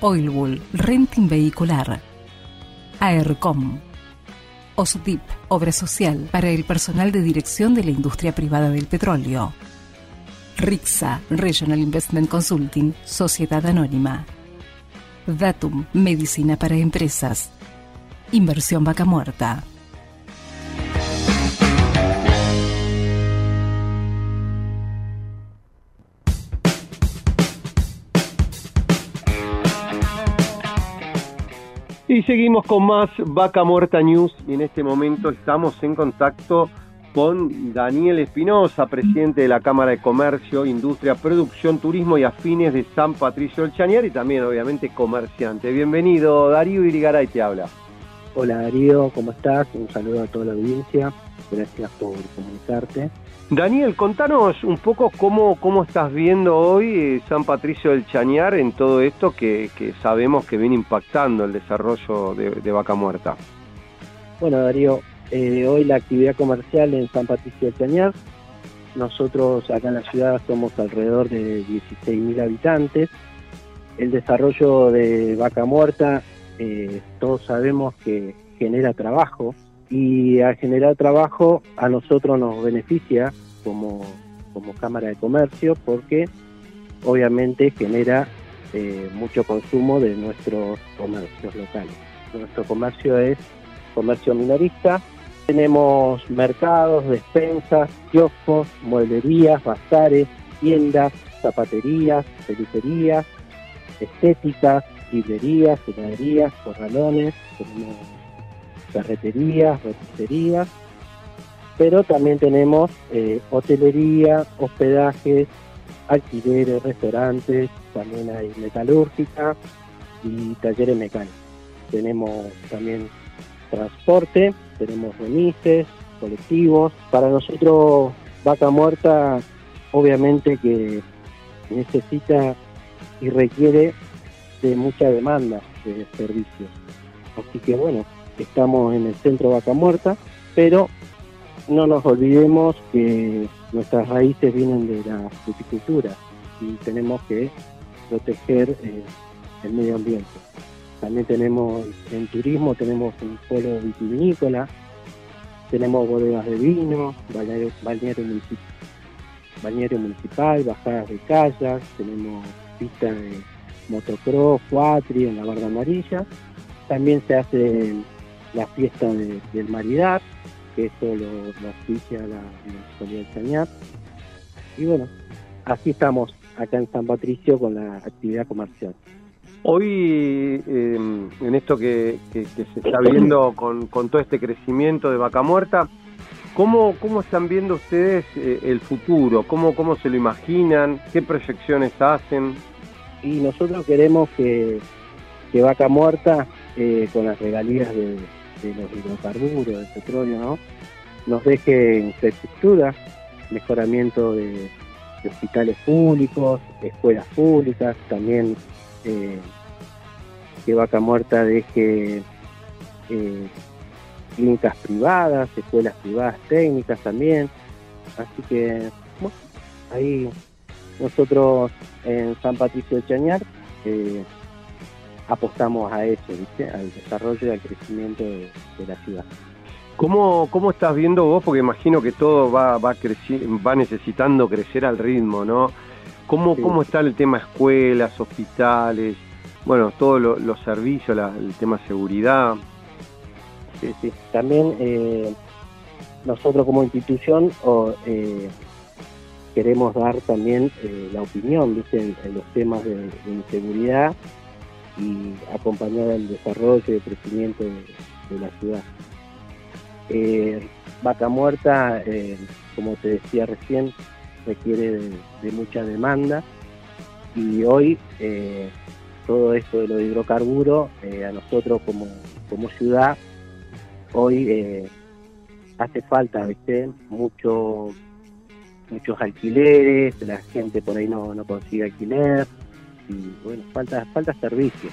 Oilbull, Renting Vehicular. AERCOM. OSDIP, Obra Social para el personal de dirección de la industria privada del petróleo. RIXA, Regional Investment Consulting, Sociedad Anónima. Datum, Medicina para Empresas. Inversión Vaca Muerta. Y seguimos con más Vaca Muerta News y en este momento estamos en contacto con Daniel Espinosa, presidente de la Cámara de Comercio, Industria, Producción, Turismo y Afines de San Patricio del Chañar y también obviamente comerciante. Bienvenido, Darío Irigaray te habla. Hola Darío, ¿cómo estás? Un saludo a toda la audiencia, gracias por comunicarte. Daniel, contanos un poco cómo, cómo estás viendo hoy eh, San Patricio del Chañar en todo esto que, que sabemos que viene impactando el desarrollo de, Vaca Muerta. Bueno Darío, eh, hoy la actividad comercial en San Patricio del Chañar, nosotros acá en la ciudad somos alrededor de 16.000 habitantes. El desarrollo de Vaca Muerta, eh, todos sabemos que genera trabajo, y al generar trabajo a nosotros nos beneficia como, como Cámara de Comercio porque obviamente genera eh, mucho consumo de nuestros comercios locales. Nuestro comercio es comercio minorista, tenemos mercados, despensas, kioscos, mueblerías, bazares, tiendas, zapaterías, peluquerías, estéticas, librerías, heladerías, corralones, tenemos ferreterías, roticerías, pero también tenemos eh, hotelería, hospedajes, alquileres, restaurantes, también hay metalúrgica y talleres mecánicos. Tenemos también transporte, tenemos remises, colectivos. Para nosotros, Vaca Muerta, obviamente que necesita y requiere de mucha demanda de servicios. Así que bueno, estamos en el centro Vaca Muerta, pero no nos olvidemos que nuestras raíces vienen de la fruticultura y tenemos que proteger eh, el medio ambiente. También tenemos en turismo, tenemos un polo vitivinícola, tenemos bodegas de vino, balneario, municipal, balneario municipal, bajadas de kayak, tenemos pistas de motocross, cuatri en la barra amarilla. También se hace la fiesta del maridar, que eso lo, lo oficia la Municipalidad de Chañar. Y bueno, así estamos acá en San Patricio con la actividad comercial. Hoy, eh, en esto que, que, que, se está viendo con, con, todo este crecimiento de vaca muerta, ¿cómo, cómo están viendo ustedes eh, el futuro? ¿Cómo, ¿Cómo se lo imaginan? ¿Qué proyecciones hacen? Y nosotros queremos que, que vaca muerta, eh, con las regalías de, de los hidrocarburos, del petróleo, ¿no? nos deje infraestructura, mejoramiento de, hospitales públicos, escuelas públicas, también eh, que Vaca Muerta deje eh, clínicas privadas, escuelas privadas técnicas también. Así que, bueno, ahí nosotros en San Patricio de Chañar eh, apostamos a eso, ¿viste? al desarrollo y al crecimiento de, de la ciudad. ¿Cómo, ¿Cómo estás viendo vos? Porque imagino que todo va, va, creci- va necesitando crecer al ritmo, ¿no? ¿Cómo, Sí. ¿Cómo está el tema escuelas, hospitales, bueno, todos lo- los servicios, la- el tema seguridad? Sí, sí. También eh, nosotros como institución o, eh, queremos dar también eh, la opinión ¿viste? En, en los temas de, de inseguridad y acompañar el desarrollo y el crecimiento de, de la ciudad. Eh, Vaca Muerta, eh, como te decía recién, requiere de, de mucha demanda y hoy eh, todo esto de los hidrocarburos eh, a nosotros como, como ciudad hoy hace falta ¿viste? mucho muchos alquileres la gente por ahí no, no consigue alquiler y bueno falta falta servicio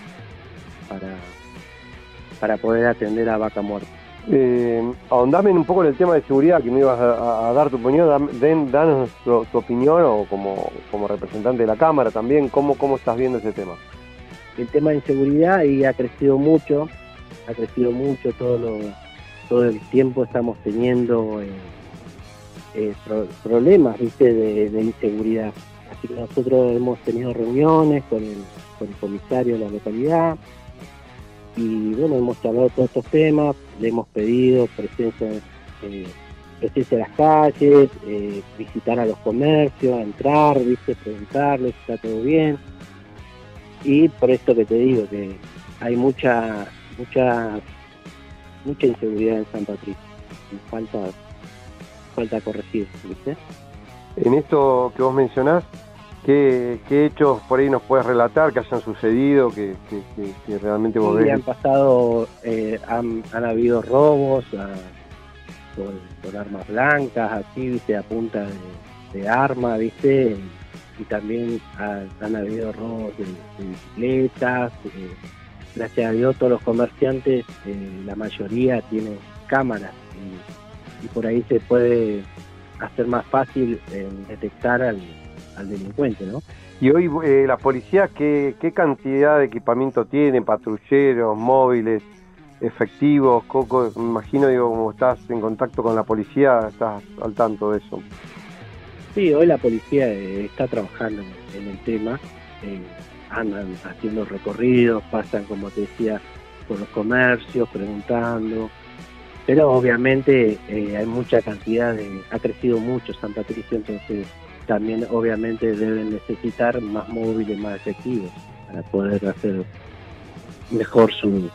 para para poder atender a vaca muerta Eh, ahondame un poco en el tema de seguridad, que me ibas a, dar tu opinión, den- danos tu, tu opinión o como, como representante de la Cámara también, ¿cómo, cómo estás viendo ese tema? el tema de inseguridad y ha crecido mucho, ha crecido mucho todo lo, todo el tiempo estamos teniendo eh, eh, pro- problemas viste de, de inseguridad. Nosotros hemos tenido reuniones con el, con el comisario de la localidad. Y bueno, hemos charlado todos estos temas, le hemos pedido presencia, eh, presencia en las calles, eh, visitar a los comercios, entrar, viste, preguntarles si está todo bien. Y por esto que te digo que hay mucha mucha mucha inseguridad en San Patricio. Falta falta corregir ¿viste? En esto que vos mencionás, ¿qué, qué hechos por ahí nos puedes relatar que hayan sucedido, que, que- que- que realmente vos Sí, ves? han pasado eh, han, han habido robos a- con, con armas blancas así viste a punta de, de arma viste y también ha- han habido robos de, de bicicletas eh, gracias a Dios todos los comerciantes eh, la mayoría tienen cámaras y, y por ahí se puede hacer más fácil eh, detectar al, al delincuente no Y hoy eh, la policía, ¿qué, ¿qué cantidad de equipamiento tiene? Patrulleros, móviles, efectivos, Coco, me imagino, digo, como estás en contacto con la policía, estás al tanto de eso. Sí, hoy la policía eh, está trabajando en, el tema, eh, andan haciendo recorridos, pasan, como te decía, por los comercios, preguntando, pero obviamente eh, hay mucha cantidad de, ha crecido mucho San Patricio, entonces también obviamente deben necesitar más móviles, más efectivos para poder hacer mejor su,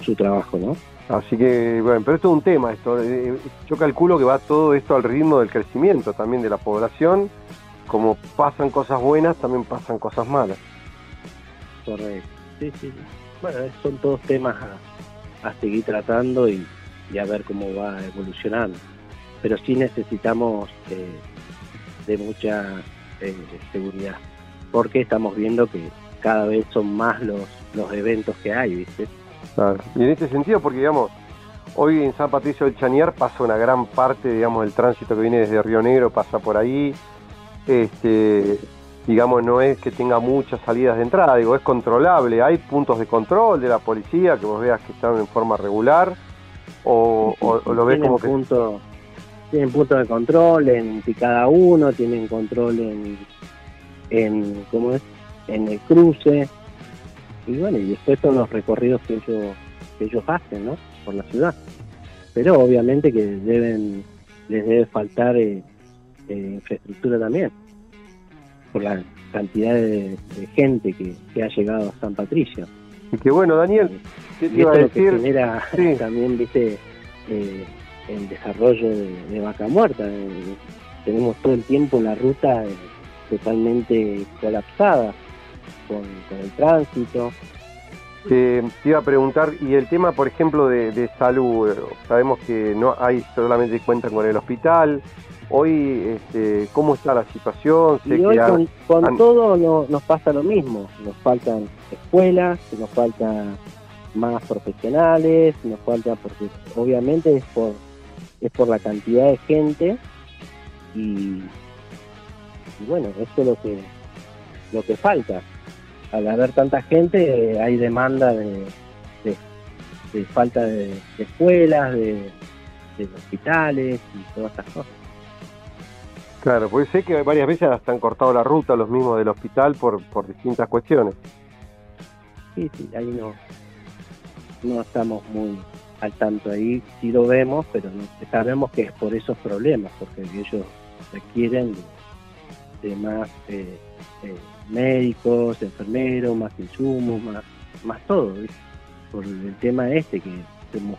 su trabajo, ¿no? Así que, bueno, pero esto es un tema, esto. eh, Yo calculo que va todo esto al ritmo del crecimiento también de la población. Como pasan cosas buenas, también pasan cosas malas. Correcto. Sí, sí. sí. Bueno, son todos temas a, a seguir tratando y, y a ver cómo va evolucionando. Pero sí necesitamos eh, de mucha eh, seguridad, porque estamos viendo que cada vez son más los, los eventos que hay, ¿viste? Claro. Y en este sentido, porque digamos, hoy en San Patricio del Chañar pasa una gran parte, digamos, del tránsito que viene desde Río Negro, pasa por ahí. Este, digamos, no es que tenga muchas salidas de entrada, digo, es controlable. Hay puntos de control de la policía que vos veas que están en forma regular, o, o- o lo ves como que. punto, tienen puntos de control en cada uno, tienen control en, en ¿cómo es? en el cruce y bueno y después son los recorridos que ellos que ellos hacen ¿no? por la ciudad pero obviamente que deben les debe faltar eh, eh, infraestructura también por la cantidad de, de gente que, que ha llegado a San Patricio Y que bueno, Daniel, ¿qué te y iba esto a es lo que decir? genera Sí. también, viste, eh, el desarrollo de, de Vaca Muerta. Eh, tenemos todo el tiempo la ruta eh, totalmente colapsada con, con el tránsito. Eh, te iba a preguntar, y el tema, por ejemplo, de, de salud, eh, sabemos que no hay solamente cuentan con el hospital. Hoy, este, ¿cómo está la situación? Sé Y hoy que ha- con, con han- todo no- nos pasa lo mismo. Nos faltan escuelas, nos faltan más profesionales, nos falta porque obviamente es por es por la cantidad de gente y, y bueno, eso es lo que lo que falta. al haber tanta gente hay demanda de, de, falta de, escuelas, de, hospitales y todas estas cosas. Claro, pues sé que varias veces hasta han cortado la ruta los mismos del hospital por, por distintas cuestiones. Sí, sí, ahí no, no estamos muy al tanto ahí, sí lo vemos, pero sabemos que es por esos problemas, porque ellos requieren de, más eh, eh, médicos, enfermeros, más insumos, más, más todo, por el tema este que somos,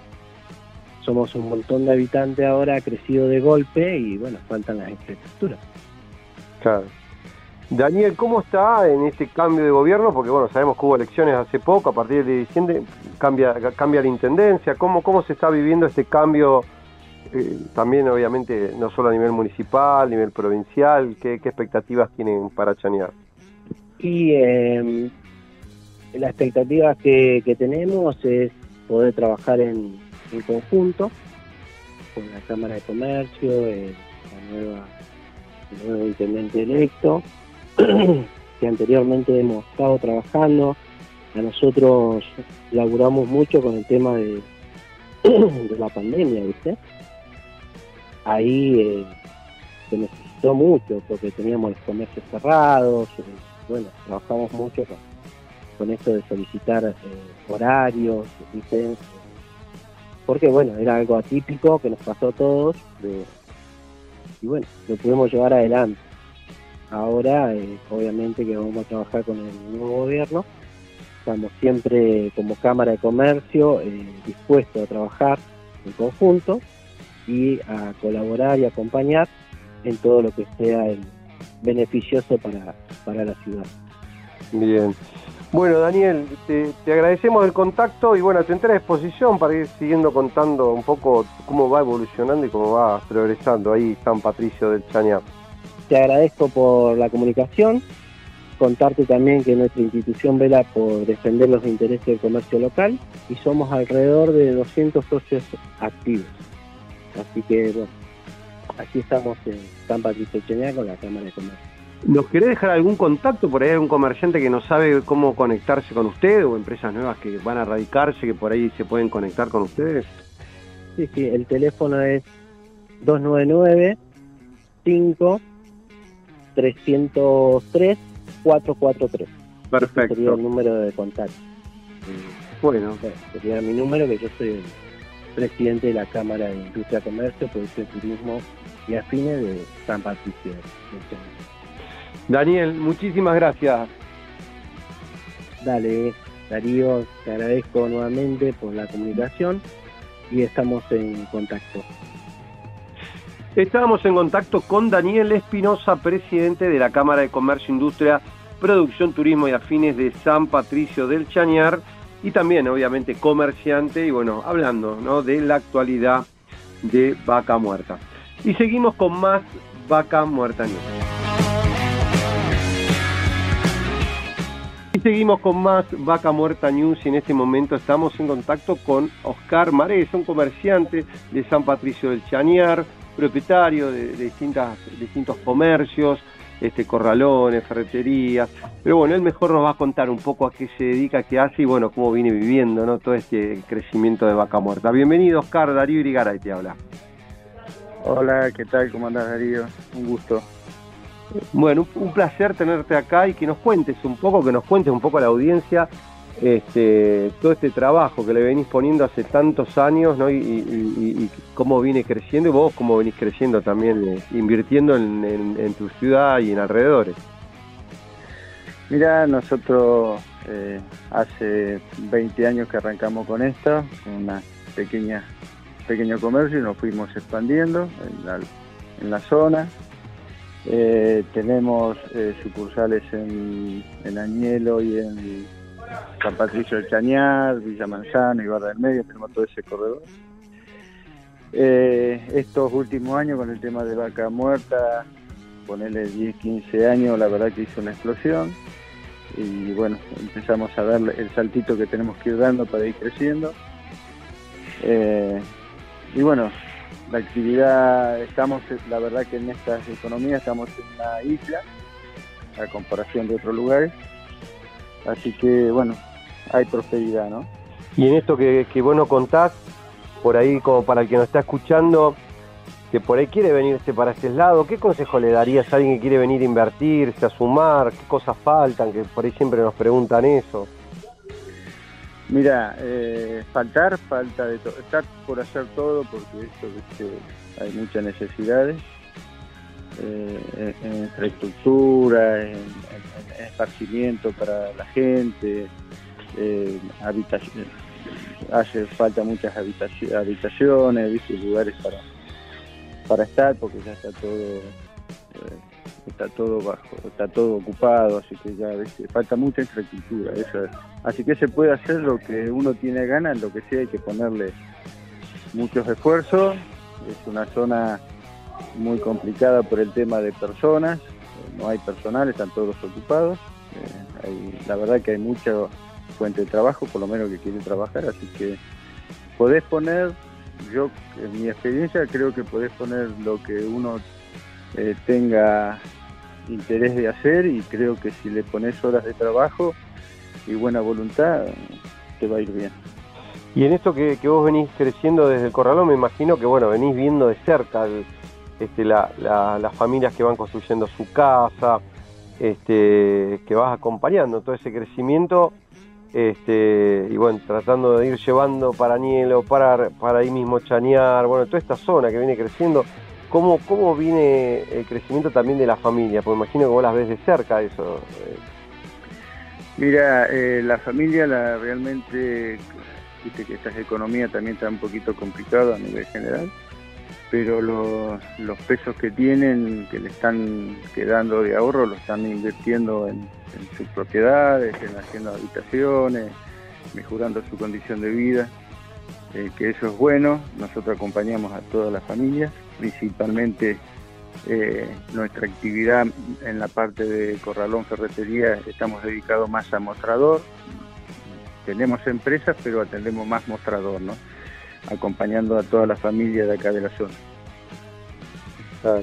somos un montón de habitantes ahora, ha crecido de golpe y bueno, faltan las infraestructuras. Claro. Daniel, ¿cómo está en este cambio de gobierno? Porque bueno, sabemos que hubo elecciones hace poco, a partir de diciembre cambia, cambia la intendencia. ¿Cómo, ¿Cómo se está viviendo este cambio? Eh, también obviamente no solo a nivel municipal, a nivel provincial, ¿qué, expectativas tienen para Chañar? Y eh, la expectativa que, tenemos es poder trabajar en, conjunto con la Cámara de Comercio, el nuevo intendente electo, que anteriormente hemos estado trabajando. A nosotros laburamos mucho con el tema de, de la pandemia, ¿viste? Ahí eh, se necesitó mucho porque teníamos los comercios cerrados, eh, bueno, trabajamos mucho con, esto de solicitar eh, horarios, ¿viste? Porque bueno, era algo atípico que nos pasó a todos y bueno, lo pudimos llevar adelante. Ahora, eh, obviamente que vamos a trabajar con el nuevo gobierno. Estamos siempre como Cámara de Comercio eh, dispuestos a trabajar en conjunto y a colaborar y acompañar en todo lo que sea beneficioso para, para la ciudad. Bien. Bueno, Daniel, te, agradecemos el contacto y bueno, te entra a disposición para ir siguiendo contando un poco cómo va evolucionando y cómo va progresando ahí San Patricio del Chañar. Te agradezco por la comunicación, contarte también que nuestra institución vela por defender los intereses del comercio local y somos alrededor de 200 socios activos. Así que, bueno, aquí estamos en San Patricio con la Cámara de Comercio. ¿Nos querés dejar algún contacto? Por ahí hay un comerciante que no sabe cómo conectarse con usted o empresas nuevas que van a radicarse que por ahí se pueden conectar con ustedes. Sí, sí, el teléfono es 299 5 303 443. Perfecto. sería el número de contacto. Bueno. Sería mi número, que yo soy el presidente de la Cámara de Industria, Comercio, Producción, Turismo y Afines de San Patricio. Daniel, muchísimas gracias. Dale, Darío, te agradezco nuevamente por la comunicación y estamos en contacto. Estábamos en contacto con Daniel Espinosa, presidente de la Cámara de Comercio, Industria, Producción, Turismo y Afines de San Patricio del Chañar y también obviamente comerciante y bueno, hablando ¿no? de la actualidad de Vaca Muerta. Y seguimos con más Vaca Muerta News. Y seguimos con más Vaca Muerta News y en este momento estamos en contacto con Oscar Marés, un comerciante de San Patricio del Chañar, propietario de, distintas, distintos comercios, este, corralones, ferreterías. Pero bueno, él mejor nos va a contar un poco a qué se dedica, qué hace y bueno, cómo viene viviendo ¿no? todo este crecimiento de vaca muerta. Bienvenido, Oscar, Darío Irigaray te habla. Hola, ¿qué tal? ¿Cómo andas, Darío? Un gusto. Bueno, un placer tenerte acá y que nos cuentes un poco, que nos cuentes un poco a la audiencia este, todo este trabajo que le venís poniendo hace tantos años y, cómo viene creciendo y vos cómo venís creciendo también, eh, invirtiendo en, tu ciudad y en alrededores. Mira, nosotros eh, hace 20 años que arrancamos con esto, una pequeña pequeño comercio y nos fuimos expandiendo en la, zona. Eh, tenemos sucursales en, en Añelo y en San Patricio del Chañar, Villa Manzana, y Barra del Medio, tenemos todo ese corredor. Eh, estos últimos años con el tema de vaca muerta, ponerle 10, 15 años, la verdad que hizo una explosión. Y bueno, empezamos a ver el saltito que tenemos que ir dando para ir creciendo. Eh, y bueno, la actividad, estamos, la verdad que en estas economías estamos en una isla, a comparación de otros lugares Así que, bueno, hay prosperidad, ¿no? Y en esto que, que vos nos contás, por ahí como para el que nos está escuchando, que por ahí quiere venirse para este lado, ¿qué consejo le darías a alguien que quiere venir a invertirse, a sumar? ¿Qué cosas faltan? Que por ahí siempre nos preguntan eso. Mira, eh, faltar, falta de todo. Está por hacer todo porque esto, viste, hay muchas necesidades eh, en, infraestructura, en esparcimiento para la gente, eh, habitación- hace falta muchas habitaci- habitaciones, lugares para, para estar porque ya está todo eh, está todo bajo, está todo ocupado, así que ya ¿viste? falta mucha infraestructura, eso es. Así que se puede hacer lo que uno tiene ganas, lo que sea hay que ponerle muchos esfuerzos. Es una zona muy complicada por el tema de personas, no hay personal, están todos ocupados. Eh, hay- la verdad que hay mucha fuente de trabajo, por lo menos que quieren trabajar, así que podés poner, yo en mi experiencia creo que podés poner lo que uno eh, tenga interés de hacer y creo que si le pones horas de trabajo y buena voluntad, te va a ir bien. Y en esto que, que vos venís creciendo desde el corralón, me imagino que bueno, venís viendo de cerca el- este, la- la- las familias que van construyendo su casa, este, que vas acompañando todo ese crecimiento, este, y bueno, tratando de ir llevando para Nielo, para, para ahí mismo Chañar, bueno, toda esta zona que viene creciendo. ¿Cómo, ¿Cómo viene el crecimiento también de la familia? Porque imagino que vos las ves de cerca eso. eh. Mira, eh, la familia la realmente, viste que esta economía también está un poquito complicada a nivel general, pero los, pesos que tienen, que le están quedando de ahorro, lo están invirtiendo en, en sus propiedades, en haciendo habitaciones, mejorando su condición de vida, eh, que eso es bueno. Nosotros acompañamos a todas las familias, principalmente eh, nuestra actividad en la parte de Corralón Ferretería estamos dedicados más a mostrador. Tenemos empresas, pero atendemos más mostrador, ¿no? Acompañando a toda la familia de acá de la zona. Claro. O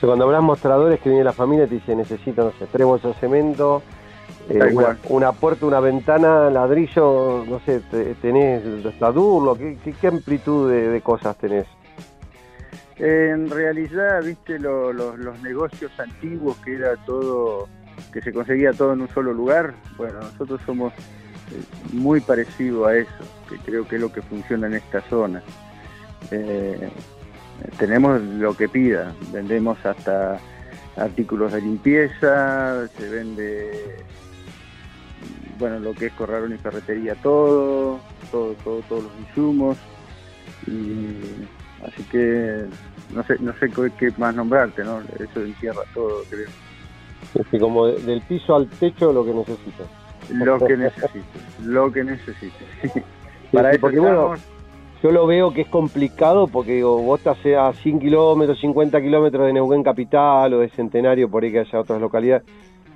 sea, cuando hablas mostradores que viene la familia te dice necesito, no sé, tres bolsas de cemento, eh, una, puerta, una ventana, ladrillo, no sé, te- tenés estadurlo, ¿qué, qué, qué amplitud de, de cosas tenés? En realidad, viste, lo- lo- los negocios antiguos que era todo, que se conseguía todo en un solo lugar, bueno, nosotros somos muy parecidos a eso, que creo que es lo que funciona en esta zona. Eh, tenemos lo que pida, vendemos hasta artículos de limpieza, se vende, bueno, lo que es corralón y ferretería, todo, todo, todo, todos los insumos. Y así que no sé, no sé qué, más nombrarte, ¿no? Eso encierra todo, creo. Es que como de- del piso al techo lo que necesitas. Lo que necesites, lo que necesites. Para Sí, eso porque bueno, yo lo veo que es complicado porque digo, vos estás a 100 kilómetros, 50 kilómetros de Neuquén Capital o de Centenario, por ahí que haya otras localidades,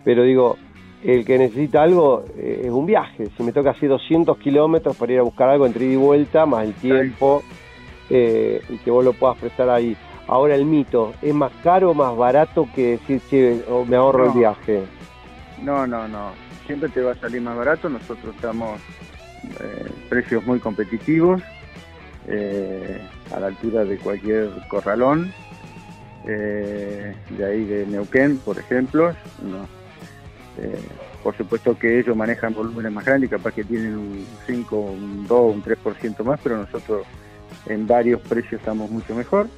pero digo, el que necesita algo eh, es un viaje. Si me toca hacer 200 kilómetros para ir a buscar algo entre ida y vuelta, más el tiempo, eh, y que vos lo puedas prestar ahí. Ahora el mito, ¿es más caro o más barato que decir, che, o me ahorro el viaje? No, no, no. Siempre te va a salir más barato. Nosotros estamos eh, precios muy competitivos, eh, a la altura de cualquier corralón. eh, de ahí de Neuquén, por ejemplo. por supuesto que ellos manejan volúmenes más grandes, capaz que tienen un 5, un 2, un 3% más, pero nosotros en varios precios estamos mucho mejor.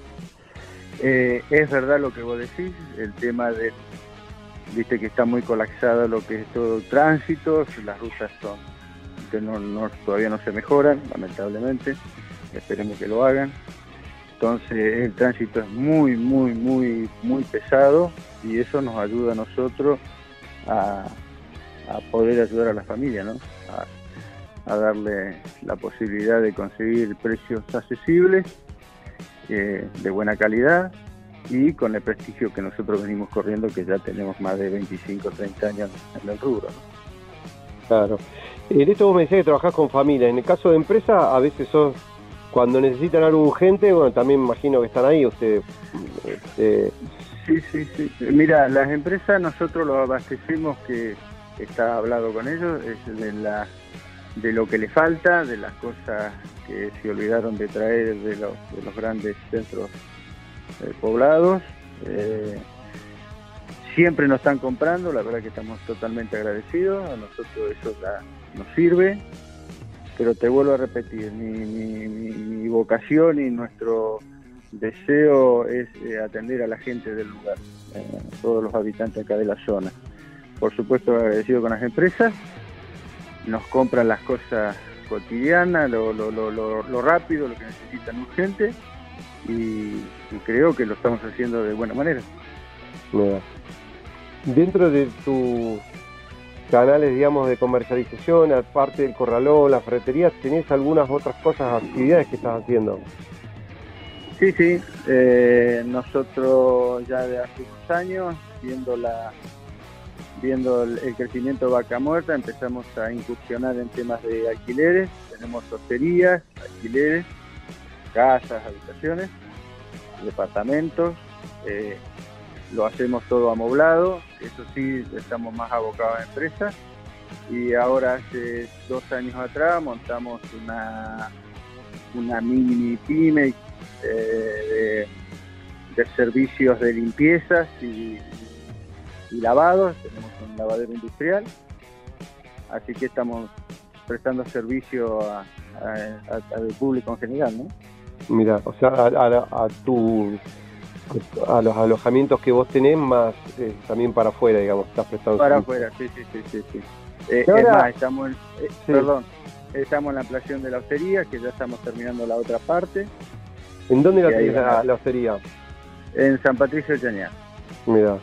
Es verdad lo que vos decís, el tema de, viste que está muy colapsado lo que es todo tránsito, las rutas son, todavía no se mejoran, lamentablemente, esperemos que lo hagan. Entonces el tránsito es muy, muy, muy, muy pesado y eso nos ayuda a nosotros a, poder ayudar a la familia, ¿no? A, a darle la posibilidad de conseguir precios accesibles, eh, de buena calidad y con el prestigio que nosotros venimos corriendo, que ya tenemos más de 25 30 años en el rubro. ¿no? Claro. En esto vos me decías que trabajás con familia. En el caso de empresa, a veces sos, cuando necesitan algo urgente, bueno, también me imagino que están ahí ustedes. este, Sí, sí, sí. Mira, las empresas nosotros los abastecemos que está hablado con ellos, es de, la, de lo que le falta, de las cosas que se olvidaron de traer de los, de los grandes centros eh, poblados. Eh, siempre nos están comprando, la verdad que estamos totalmente agradecidos, a nosotros eso nos sirve, pero te vuelvo a repetir, mi, mi, vocación y nuestro deseo es eh, atender a la gente del lugar, todos los habitantes acá de la zona. Por supuesto agradecido con las empresas, nos compran las cosas cotidianas, lo, lo, lo, lo rápido, lo que necesitan urgente, y, creo que lo estamos haciendo de buena manera. Dentro de tus canales, digamos, de comercialización, aparte del corralón, la ferretería, ¿tenés algunas otras cosas, actividades que estás haciendo? Sí, sí. Eh, nosotros ya de hace unos años, viendo la viendo el, crecimiento de vaca muerta, empezamos a incursionar en temas de alquileres. Tenemos hosterías, alquileres, casas, habitaciones, departamentos. Eh, lo hacemos todo amoblado, eso sí, estamos más abocados a empresas. Y ahora hace dos años atrás montamos una, una mini pyme eh, de, servicios de limpiezas y, lavados. Tenemos un lavadero industrial, así que estamos prestando servicio al público en general, ¿no? Mira, o sea, a, tu a los alojamientos que vos tenés más eh, también para afuera, digamos, estás prestando Para afuera, sí, sí, sí, sí. Eh, es más, estamos en, eh, perdón, estamos en la ampliación de la hostería, que ya estamos terminando la otra parte. ¿En dónde la tenés la, hostería? En San Patricio de Chañar. Mira,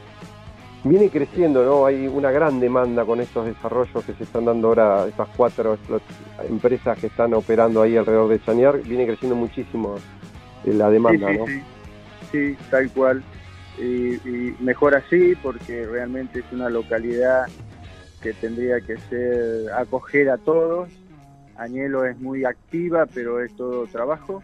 viene creciendo, ¿no? Hay una gran demanda con estos desarrollos que se están dando ahora, estas cuatro empresas que están operando ahí alrededor de Chañar, viene creciendo muchísimo eh, la demanda, sí, ¿no? Sí, sí, tal cual. Y, mejor así porque realmente es una localidad que tendría que ser acoger a todos. Añelo es muy activa, pero es todo trabajo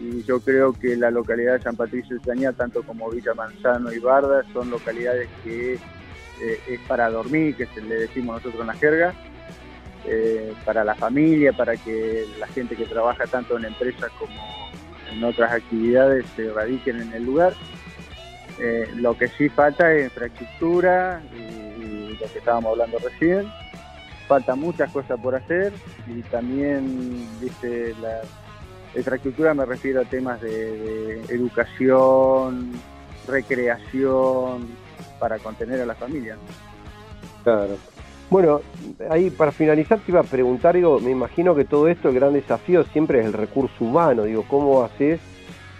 y yo creo que la localidad de San Patricio de Chañar, tanto como Villa Manzano y Barda, son localidades que eh, es para dormir, que le decimos nosotros en la jerga, eh, para la familia, para que la gente que trabaja tanto en empresas como en otras actividades se radiquen en el lugar. Eh, lo que sí falta es infraestructura y, lo que estábamos hablando recién. Falta muchas cosas por hacer y también, dice la Infraestructura me refiero a temas de, educación, recreación, para contener a la familia. Claro. Bueno, ahí para finalizar te iba a preguntar, digo, me imagino que todo esto, el gran desafío siempre es el recurso humano, digo, ¿cómo haces?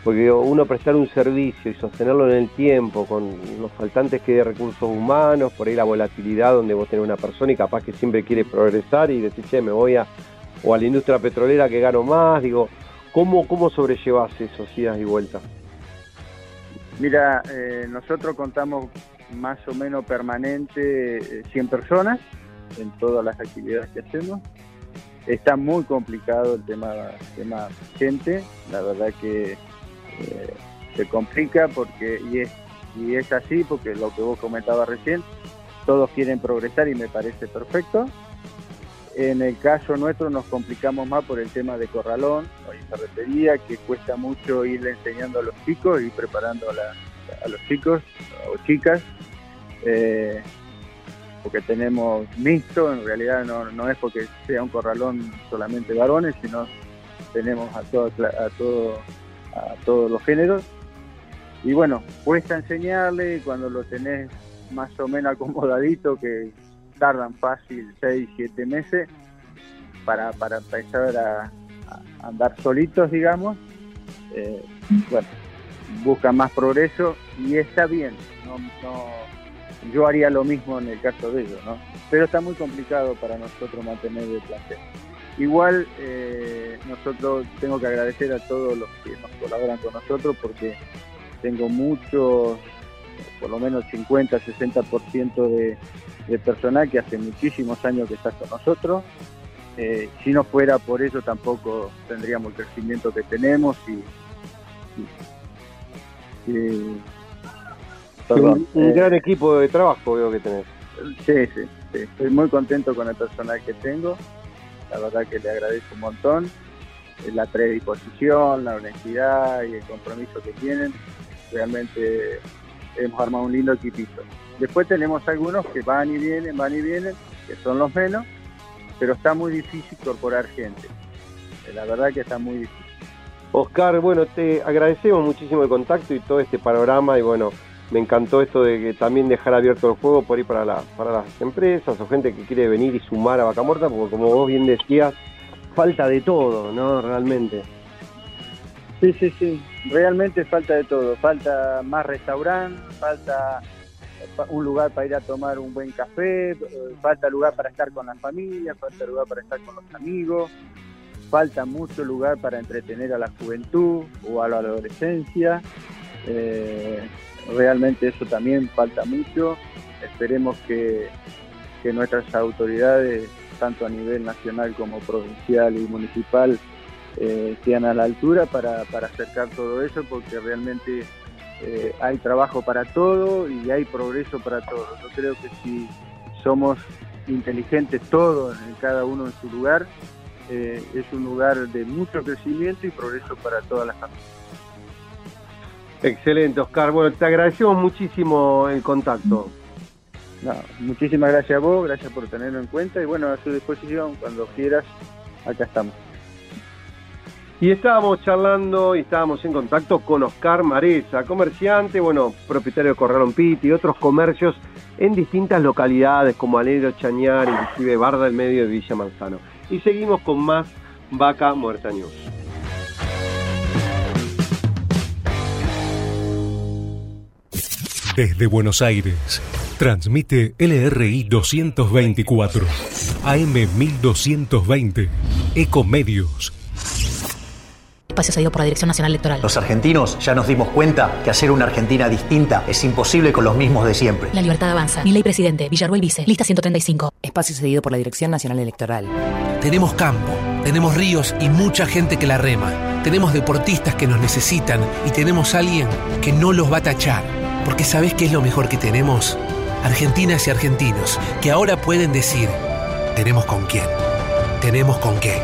Porque uno prestar un servicio y sostenerlo en el tiempo con los faltantes que de recursos humanos, por ahí la volatilidad donde vos tenés una persona y capaz que siempre quiere progresar y decir, che, me voy a, o a la industria petrolera que gano más, digo, ¿Cómo, cómo sobrellevas esos idas y vueltas? Mira, eh, nosotros contamos más o menos permanente 100 eh, personas en todas las actividades que hacemos. Está muy complicado el tema, tema gente, la verdad que eh, se complica porque y es, y es así porque lo que vos comentabas recién, todos quieren progresar y me parece perfecto, en el caso nuestro nos complicamos más por el tema de corralón o ferretería, que cuesta mucho irle enseñando a los chicos y preparando a, los chicos o chicas, eh, porque tenemos mixto, en realidad no, es porque sea un corralón solamente varones, sino tenemos a, todo, a, todo, a todos los géneros. Y bueno, cuesta enseñarle cuando lo tenés más o menos acomodadito, que tardan fácil 6, 7 meses para, para empezar a, andar solitos, digamos. Eh, bueno, buscan más progreso y está bien. No, yo haría lo mismo en el caso de ellos, ¿no? Pero está muy complicado para nosotros mantener el placer. Igual eh, nosotros tengo que agradecer a todos los que nos colaboran con nosotros porque tengo muchos, por lo menos 50, 60% de, de personal que hace muchísimos años que está con nosotros. Eh, si no fuera por eso tampoco tendríamos el crecimiento que tenemos y, un, eh, gran equipo de trabajo veo que tenés. Sí, sí, este, estoy muy contento con el personal que tengo, la verdad que le agradezco un montón, eh, la predisposición, la honestidad y el compromiso que tienen, realmente hemos armado un lindo equipito. Después tenemos algunos que van y vienen, van y vienen, que son los menos, pero está muy difícil incorporar gente. Eh, la verdad que está muy difícil. Oscar, bueno, te agradecemos muchísimo el contacto y todo este panorama y bueno, me encantó esto de que también dejar abierto el juego por ahí para, la, para las empresas o gente que quiere venir y sumar a Vaca Muerta, porque como vos bien decías, falta de todo, ¿no? Realmente. Sí, sí, sí, realmente falta de todo, falta más restaurante, falta un lugar para ir a tomar un buen café, falta lugar para estar con la familia, falta lugar para estar con los amigos, falta mucho lugar para entretener a la juventud o a la adolescencia. Eh, realmente eso también falta mucho. Esperemos que, nuestras autoridades, tanto a nivel nacional como provincial y municipal, eh, sean a la altura para, acercar todo eso, porque realmente eh, hay trabajo para todo y hay progreso para todo. Yo creo que si somos inteligentes todos, en cada uno en su lugar, eh, es un lugar de mucho crecimiento y progreso para todas las familias. Excelente, Oscar. Bueno, te agradecemos muchísimo el contacto. muchísimas gracias a vos, gracias por tenerlo en cuenta y bueno, a su disposición, cuando quieras, acá estamos. Y estábamos charlando y estábamos en contacto con Oscar Mareza, comerciante, bueno, propietario de Corralón Pit y otros comercios en distintas localidades como Alegro, Chañar, inclusive Barda del Medio de Villa Manzano. Y seguimos con más Vaca Muerta News. Desde Buenos Aires, transmite LRI 224, AM 1220, Ecomedios. Espacio cedido por la Dirección Nacional Electoral. Los argentinos ya nos dimos cuenta que hacer una Argentina distinta es imposible con los mismos de siempre. La libertad avanza. Mi ley presidente, Villarruel Vice, lista 135. Espacio cedido por la Dirección Nacional Electoral. Tenemos campo, tenemos ríos y mucha gente que la rema. Tenemos deportistas que nos necesitan y tenemos alguien que no los va a tachar. Porque ¿sabés qué es lo mejor que tenemos? Argentinas y argentinos que ahora pueden decir, tenemos con quién, tenemos con qué.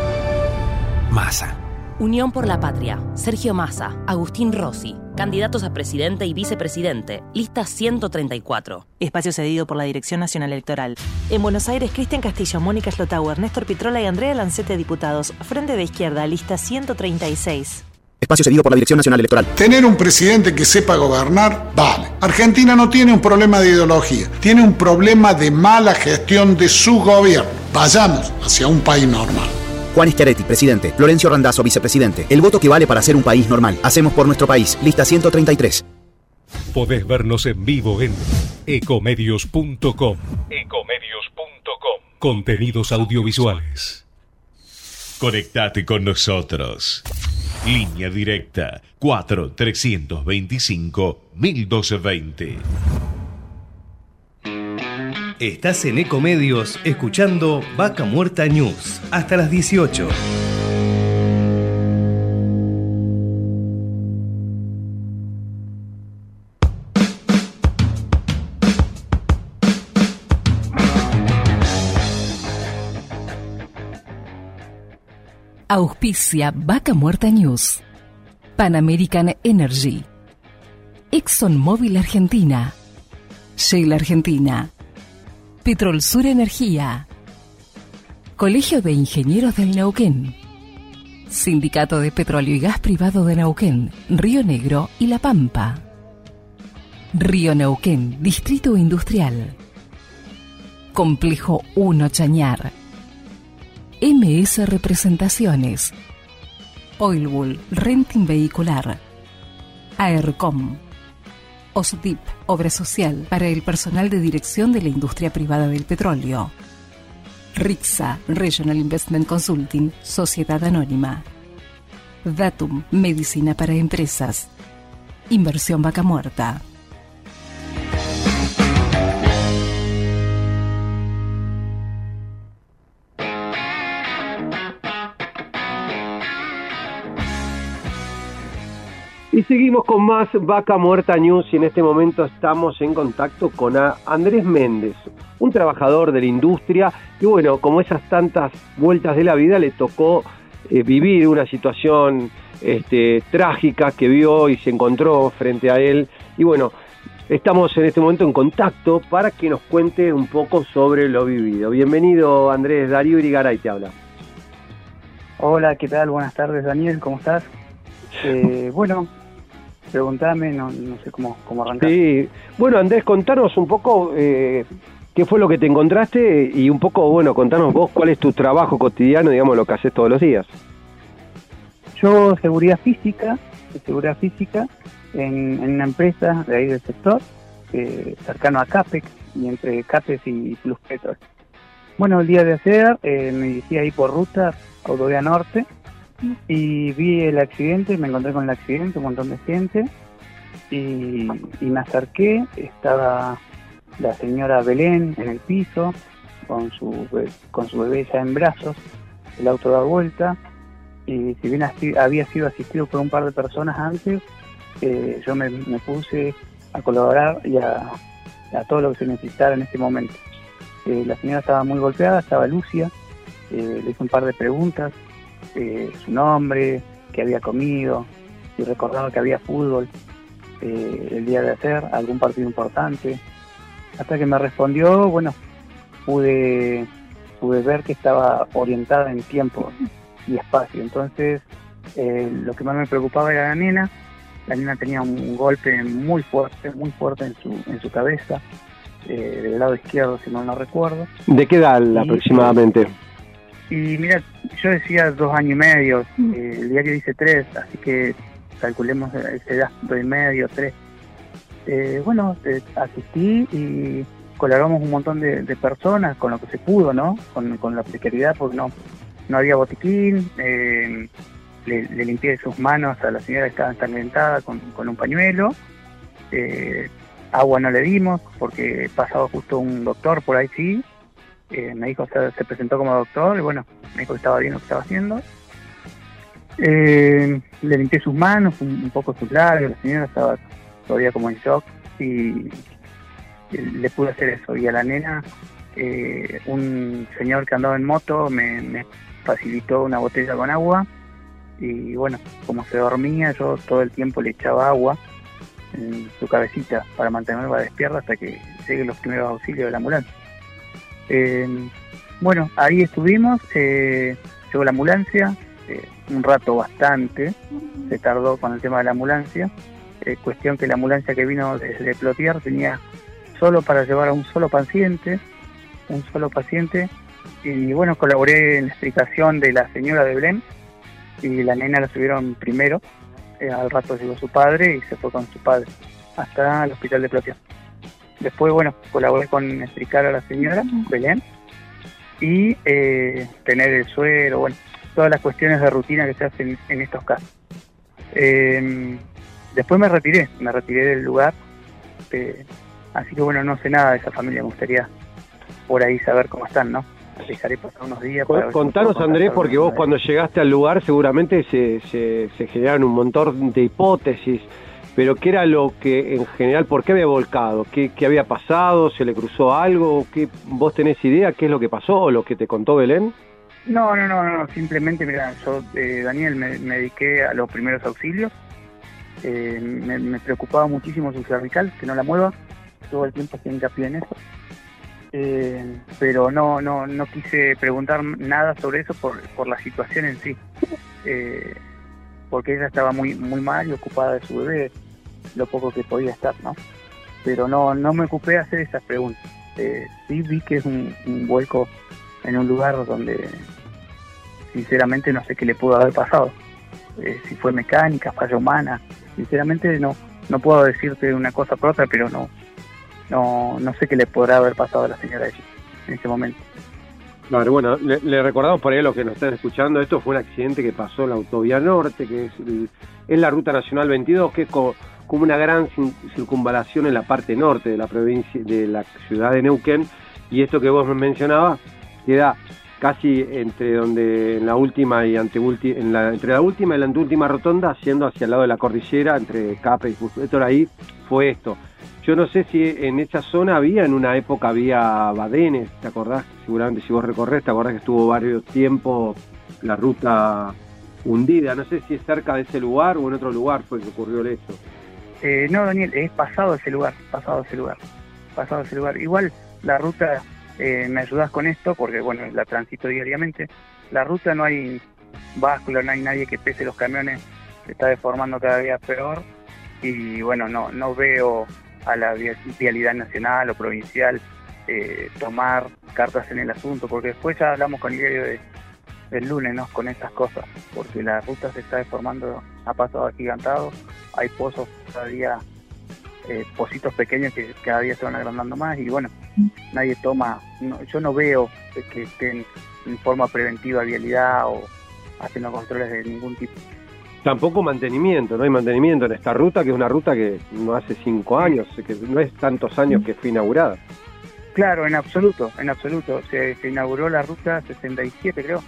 Masa. Unión por la Patria, Sergio Massa, Agustín Rossi, candidatos a presidente y vicepresidente, lista 134. Espacio cedido por la Dirección Nacional Electoral. En Buenos Aires, Cristian Castillo, Mónica Schlotauer, Néstor Pitrola y Andrea Lancete, diputados. Frente de Izquierda, lista 136. Espacio cedido por la Dirección Nacional Electoral. Tener un presidente que sepa gobernar, vale. Argentina no tiene un problema de ideología, tiene un problema de mala gestión de su gobierno. Vayamos hacia un país normal. Juan Schiaretti, presidente. Florencio Randazzo, vicepresidente. El voto que vale para ser un país normal. Hacemos por nuestro país. Lista 133. Podés vernos en vivo en ecomedios.com. Ecomedios.com. Contenidos audiovisuales. Conectate con nosotros. Línea directa 4 325 1220. Estás en Ecomedios escuchando Vaca Muerta News hasta las 18. Auspicia Vaca Muerta News. Pan American Energy. ExxonMobil Argentina. Shell Argentina. Petrol Sur Energía. Colegio de Ingenieros del Neuquén. Sindicato de Petróleo y Gas Privado de Neuquén, Río Negro y La Pampa. Río Neuquén, Distrito Industrial. Complejo 1 Chañar. MS Representaciones. Oilbull, Renting Vehicular. AERCOM. OSDIP, Obra Social para el personal de dirección de la industria privada del petróleo. RIXA, Regional Investment Consulting, Sociedad Anónima. Datum, Medicina para Empresas. Inversión Vaca Muerta. Y seguimos con más Vaca Muerta News y en este momento estamos en contacto con Andrés Méndez, un trabajador de la industria y bueno, como esas tantas vueltas de la vida le tocó eh, vivir una situación este, trágica que vio y se encontró frente a él y bueno, estamos en este momento en contacto para que nos cuente un poco sobre lo vivido. Bienvenido Andrés, Darío Irigaray te habla. Hola, ¿qué tal? Buenas tardes Daniel, ¿cómo estás? Eh, bueno, Preguntame, no, no sé cómo, cómo arrancar. Sí, bueno Andrés, contanos un poco eh, qué fue lo que te encontraste y un poco, bueno, contanos vos cuál es tu trabajo cotidiano, digamos, lo que haces todos los días. Yo, seguridad física, seguridad física, en, una empresa de ahí del sector, eh, cercano a CAPEX, y entre CAPEX y Plus Petrol. Bueno, el día de ayer eh, me dirigí ahí por ruta, Autovía Norte, y vi el accidente, me encontré con el accidente, un montón de gente, y, me acerqué, estaba la señora Belén en el piso, con su, con su bebé ya en brazos, el auto da vuelta, y si bien había sido asistido por un par de personas antes, eh, yo me, puse a colaborar y a, todo lo que se necesitara en este momento. Eh, la señora estaba muy golpeada, estaba Lucia, eh, le hice un par de preguntas, eh, su nombre, que había comido, y recordaba que había fútbol eh, el día de hacer, algún partido importante. Hasta que me respondió, bueno, pude, pude ver que estaba orientada en tiempo y espacio. Entonces, eh, lo que más me preocupaba era la nena. La nena tenía un golpe muy fuerte, muy fuerte en su, en su cabeza, del lado izquierdo, si no no recuerdo. ¿De qué edad aproximadamente? Y mira, yo decía dos años y medio, eh, el diario dice tres, así que calculemos esa edad, dos y medio, tres. Eh, bueno, eh, asistí y colaboramos un montón de, personas con lo que se pudo, ¿no? Con, la precariedad, porque no, no había botiquín, le, limpié sus manos a la señora que estaba ensangrentada con, con un pañuelo. agua no le dimos porque pasaba justo un doctor por ahí sí, eh, me dijo, se, se, presentó como doctor y bueno, me dijo que estaba bien lo que estaba haciendo. Eh, le limpié sus manos, un, poco sus labios, la señora estaba todavía como en shock y, le pude hacer eso. Y a la nena, eh, un señor que andaba en moto me, facilitó una botella con agua y bueno, como se dormía, yo todo el tiempo le echaba agua en su cabecita para mantenerla despierta hasta que lleguen los primeros auxilios de la ambulancia. Eh, bueno, ahí estuvimos, eh, llegó la ambulancia, eh, un rato bastante, se tardó con el tema de la ambulancia, eh, cuestión que la ambulancia que vino desde Plotier tenía solo para llevar a un solo paciente, un solo paciente, y bueno, colaboré en la explicación de la señora de Belén, y la nena la subieron primero, al rato llegó su padre y se fue con su padre hasta el hospital de Plotier. Después, bueno, colaboré con explicar a la señora Belén y eh, tener el suero, bueno, todas las cuestiones de rutina que se hacen en estos casos. Em, después me retiré, me retiré del lugar, eh, así que bueno, no sé nada de esa familia, me gustaría por ahí saber cómo están, ¿no? Dejaré pasar unos días. Para Contanos, Andrés, porque vos cuando llegaste al lugar seguramente se, se, se generaron un montón de hipótesis pero ¿qué era lo que en general, por qué había volcado? ¿Qué, había pasado? ¿Se le cruzó algo? ¿Qué, ¿Vos tenés idea qué es lo que pasó o lo que te contó Belén? No, no, no, no, simplemente, mira, yo, eh, Daniel, me, dediqué a los primeros auxilios. Eh, me, preocupaba muchísimo su cervical, que no la mueva. Todo el tiempo hacía hincapié en eso. Eh, pero no, no, no quise preguntar nada sobre eso por, por la situación en sí. porque ella estaba muy, muy mal y ocupada de su bebé lo poco que podía estar, ¿no? Pero no, no me ocupé de hacer esas preguntas. Eh, sí vi que es un, vuelco en un lugar donde sinceramente no sé qué le pudo haber pasado. Eh, si fue mecánica, falla humana, sinceramente no, no puedo decirte una cosa por otra, pero no, no, no sé qué le podrá haber pasado a la señora en ese momento. Claro, bueno, le, recordamos por ahí a los que nos están escuchando, esto fue un accidente que pasó en la Autovía Norte, que es, es la Ruta Nacional 22, que es como una gran circunvalación en la parte norte de la provincia, de la ciudad de Neuquén, y esto que vos me mencionabas queda casi entre donde en la última y en la, entre la última y la anteúltima rotonda, haciendo hacia el lado de la cordillera, entre Capre y Fusetor, ahí fue esto. yo no sé si en esa zona había, en una época había badenes, ¿te acordás? Seguramente si vos recorres, ¿te acordás que estuvo varios tiempos la ruta hundida? No sé si es cerca de ese lugar o en otro lugar fue que ocurrió el hecho. Eh, no, Daniel, es pasado ese lugar, pasado ese lugar, pasado ese lugar. Igual la ruta, eh, me ayudas con esto, porque bueno, la transito diariamente. La ruta no hay báscula, no hay nadie que pese los camiones, se está deformando cada día peor. Y bueno, no, no veo a la vialidad nacional o provincial eh, tomar cartas en el asunto, porque después ya hablamos con diario de, del lunes, ¿no? Con estas cosas, porque la ruta se está deformando a paso agigantado, hay pozos cada día, eh, pozitos pequeños que cada día se van agrandando más y bueno, nadie toma, yo no veo que estén en forma preventiva vialidad o haciendo controles de ningún tipo. Tampoco mantenimiento, no hay mantenimiento en esta ruta, que es una ruta que no hace cinco años, que no es tantos años que fue inaugurada. Claro, en absoluto, en absoluto. Se, se inauguró la ruta 67, creo.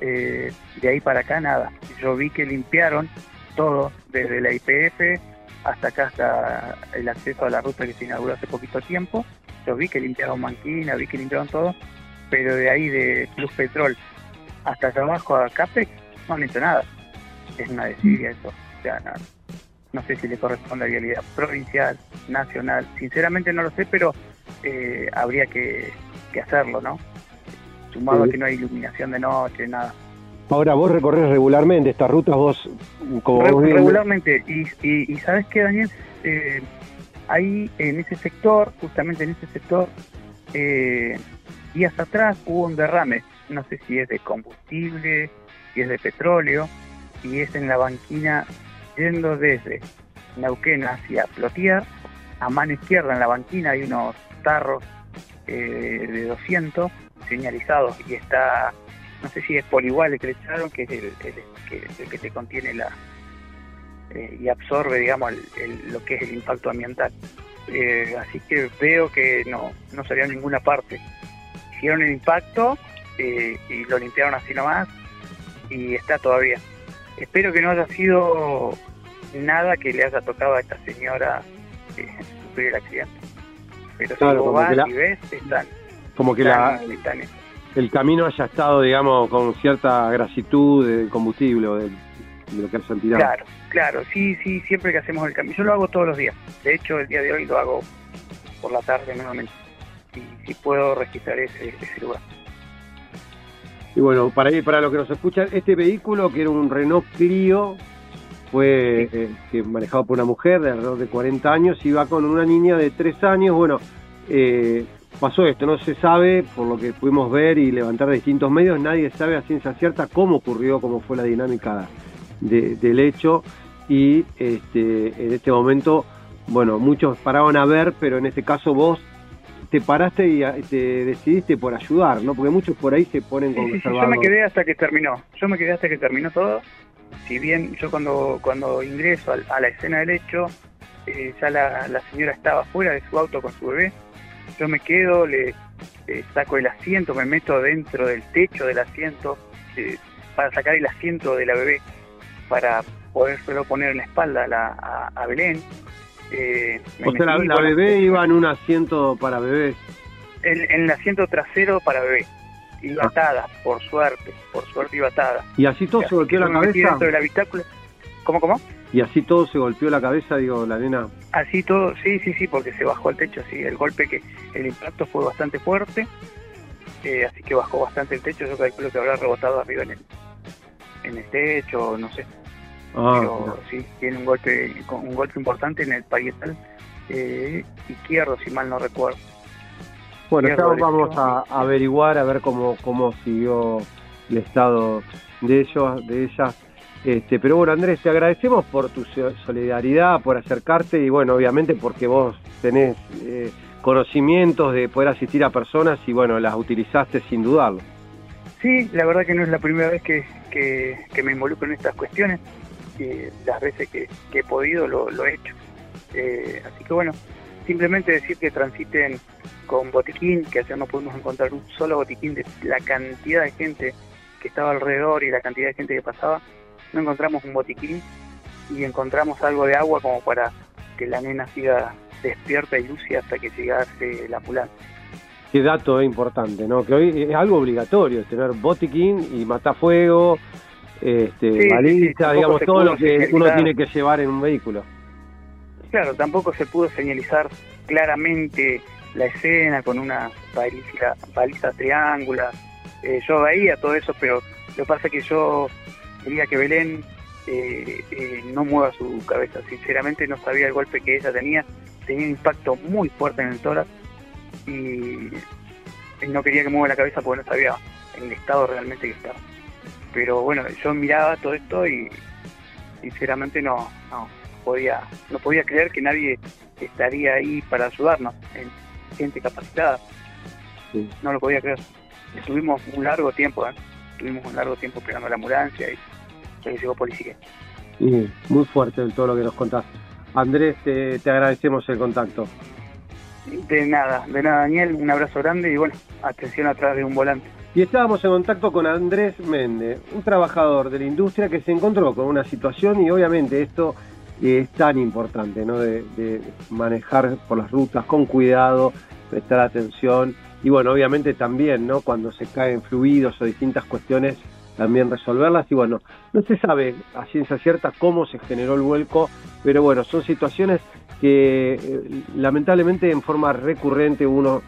Eh, de ahí para acá nada. Yo vi que limpiaron todo, desde la IPF hasta acá, hasta el acceso a la ruta que se inauguró hace poquito tiempo. Yo vi que limpiaron Manquina, vi que limpiaron todo, pero de ahí de Plus Petrol hasta allá abajo a Capex no han hecho nada. Es una desidia eso. O sea, no, no sé si le corresponde a vialidad provincial, nacional. Sinceramente no lo sé, pero eh, habría que, que hacerlo, ¿no? Sumado a que no hay iluminación de noche, nada. Ahora vos recorres regularmente estas rutas, vos como Re- vos bien- regularmente. Y, y, y sabes qué, Daniel, Eh, ahí en ese sector, justamente en ese sector, eh, días atrás hubo un derrame. No sé si es de combustible, si es de petróleo, y es en la banquina yendo desde Neuquén hacia Plotier. A mano izquierda en la banquina hay unos tarros eh, de 200 señalizados y está, no sé si es por igual el que le echaron, que es el, el- que, el que te contiene la eh, y absorbe, digamos, el- el- lo que es el impacto ambiental. Eh, así que veo que no, no salió en ninguna parte. Hicieron el impacto eh, y lo limpiaron así nomás y está todavía. Espero que no haya sido nada que le haya tocado a esta señora eh, sufrir el accidente. Pero Claro, si vos vas la- y ves, están, como que la, el camino haya estado, digamos, con cierta grasitud de combustible o de, de lo que hayan tirado. Claro, claro, sí, sí, siempre que hacemos el cambio. Yo lo hago todos los días. De hecho, el día de hoy lo hago por la tarde nuevamente. Y si puedo registrar ese, ese lugar. Y bueno, para ir para los que nos escuchan, este vehículo que era un Renault Clio fue eh, que manejado por una mujer de alrededor de 40 años, iba con una niña de 3 años. Bueno, eh, pasó esto, no se sabe, por lo que pudimos ver y levantar de distintos medios, nadie sabe a ciencia cierta cómo ocurrió, cómo fue la dinámica de- del hecho. Y este, en este momento, bueno, muchos paraban a ver, pero en este caso vos te paraste y a- te decidiste por ayudar, ¿no? Porque muchos por ahí se ponen con Sí, sí, yo me quedé hasta que terminó. Yo me quedé hasta que terminó todo. Si bien yo cuando cuando ingreso al- a, la escena del hecho, eh, ya la, la señora estaba fuera de su auto con su bebé. Yo me quedo, le, le saco el asiento, me meto dentro del techo del asiento eh, para sacar el asiento de la bebé para poder solo poner en la espalda a, la, a, a Belén. Eh, O sea, la, la bebé iba en un asiento para bebés. en, en el asiento trasero para bebé. Iba atada, por suerte, por suerte iba atada. Y así todo se golpeó la Yo me metí cabeza. dentro del habitáculo. ¿Cómo, cómo? Y así todo se golpeó la cabeza, digo, la nena. Así todo, sí, sí, sí, porque se bajó el techo, sí, el golpe que, el impacto fue bastante fuerte, eh, así que bajó bastante el techo, yo calculo que habrá rebotado arriba en el, en el techo, no sé, Ah, pero sí, tiene un golpe, un golpe importante en el parietal eh, izquierdo, si mal no recuerdo. Bueno, ya vamos a averiguar, a ver cómo, cómo siguió el estado de ellos, de ellas. Este, pero bueno, Andrés, te agradecemos por tu so- solidaridad, por acercarte y bueno, obviamente porque vos tenés eh, conocimientos de poder asistir a personas y bueno, las utilizaste sin dudarlo. Sí, la verdad que no es la primera vez que, que, me involucro en estas cuestiones. y las veces que, que he podido lo, lo he hecho. Eh, así que bueno, simplemente decir que transiten con botiquín, que ayer no pudimos encontrar un solo botiquín de la cantidad de gente que estaba alrededor y la cantidad de gente que pasaba. No encontramos un botiquín y encontramos algo de agua como para que la nena siga despierta y lúcida hasta que llegase la ambulancia. Qué dato es importante, ¿no? Que hoy es algo obligatorio, tener botiquín y matafuego, este, Sí, baliza, sí, digamos, todo lo que uno tiene que llevar en un vehículo. Claro, tampoco se pudo señalizar claramente la escena con una baliza, baliza triángulo. Eh, yo veía todo eso, pero lo que pasa es que yo quería que Belén eh, eh, no mueva su cabeza. Sinceramente no sabía el golpe que ella tenía. Tenía un impacto muy fuerte en el tórax y no quería que mueva la cabeza porque no sabía en el estado realmente que estaba. Pero bueno, yo miraba todo esto y sinceramente no, no podía, no podía creer que nadie estaría ahí para ayudarnos, en gente capacitada. Sí. No lo podía creer. Estuvimos un largo tiempo, ¿eh? Estuvimos un largo tiempo esperando la ambulancia y policía. Y muy fuerte todo lo que nos contás. Andrés, te, te agradecemos el contacto. De nada, de nada, Daniel, un abrazo grande y bueno, atención atrás de un volante. Y estábamos en contacto con Andrés Méndez, un trabajador de la industria que se encontró con una situación y obviamente esto es tan importante, ¿no? De, de manejar por las rutas con cuidado, prestar atención y bueno, obviamente también, ¿no? Cuando se caen fluidos o distintas cuestiones, también resolverlas y bueno, no se sabe a ciencia cierta cómo se generó el vuelco, pero bueno, son situaciones que eh, lamentablemente en forma recurrente uno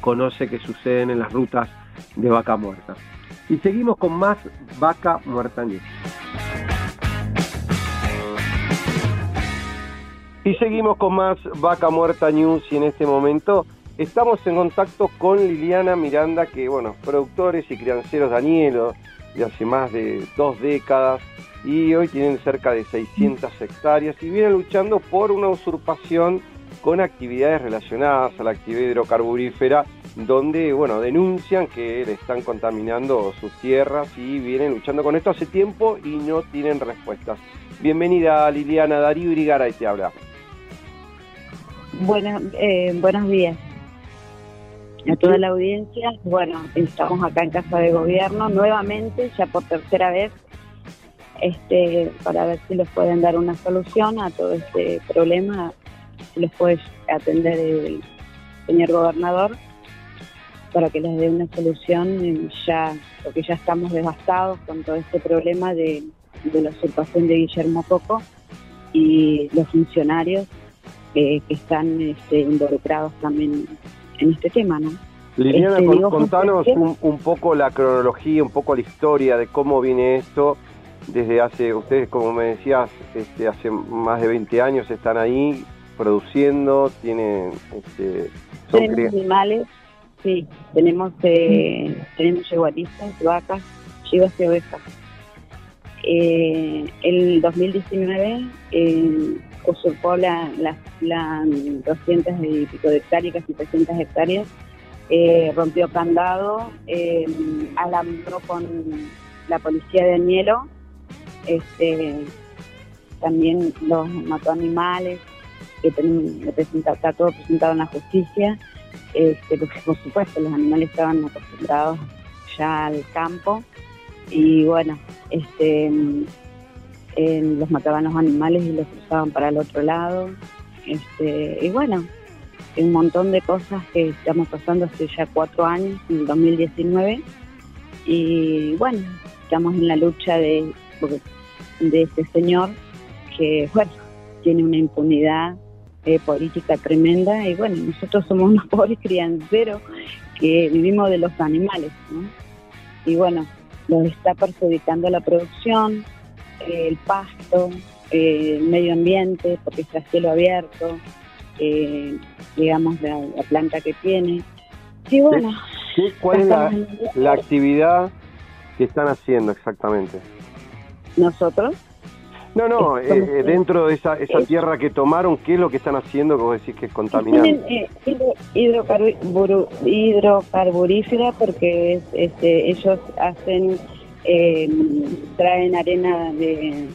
conoce que suceden en las rutas de vaca muerta. Y seguimos con más vaca muerta news. Y seguimos con más Vaca Muerta News y en este momento estamos en contacto con Liliana Miranda, que bueno, productores y crianceros Danielo de hace más de dos décadas y hoy tienen cerca de 600 hectáreas y vienen luchando por una usurpación con actividades relacionadas a la actividad hidrocarburífera donde bueno denuncian que le están contaminando sus tierras y vienen luchando con esto hace tiempo y no tienen respuestas. Bienvenida Liliana Darío Irigaray te habla. Bueno, eh, buenos días a toda la audiencia. Bueno, estamos acá en Casa de Gobierno nuevamente, ya por tercera vez, este, para ver si les pueden dar una solución a todo este problema, si les puede atender el señor gobernador para que les dé una solución ya, porque ya estamos devastados con todo este problema de, de la usurpación de Guillermo Coco y los funcionarios que están este, involucrados también en este tema, ¿no? Liliana, Este, con- contanos un, un poco la cronología, un poco la historia de cómo viene esto. Desde hace, ustedes como me decías, este, hace más de 20 años están ahí produciendo, tienen, este, son tenemos animales, sí, tenemos eh, tenemos yeguaristas, vacas, chivas y ovejas. Eh, el 2019 eh, usurpó la, la, la 200 y pico de hectáreas, casi 300 hectáreas, eh, rompió candado, eh, alambró con la policía de Añelo, este, también los mató animales, que presenta- está todo presentado en la justicia, este, porque por supuesto los animales estaban acostumbrados ya al campo y bueno, este, eh, los mataban los animales y los cruzaban para el otro lado, este, y bueno, un montón de cosas que estamos pasando hace ya cuatro años, en el 2019, y bueno, estamos en la lucha de, de este señor que, bueno, tiene una impunidad eh, política tremenda. Y bueno, nosotros somos unos pobres crianceros que vivimos de los animales, ¿no? Y bueno, nos está perjudicando la producción, el pasto, eh, el medio ambiente, porque está cielo abierto, eh, digamos, la, la planta que tiene. Y bueno, ¿Qué- ¿Cuál es la, actividad que están haciendo exactamente? nosotros No, no, eh, eh, dentro de esa, esa es- tierra que tomaron, ¿qué es lo que están haciendo que vos decís que es contaminante? Tienen eh, hidrocarburífera porque es- este, ellos hacen, eh, traen arena de,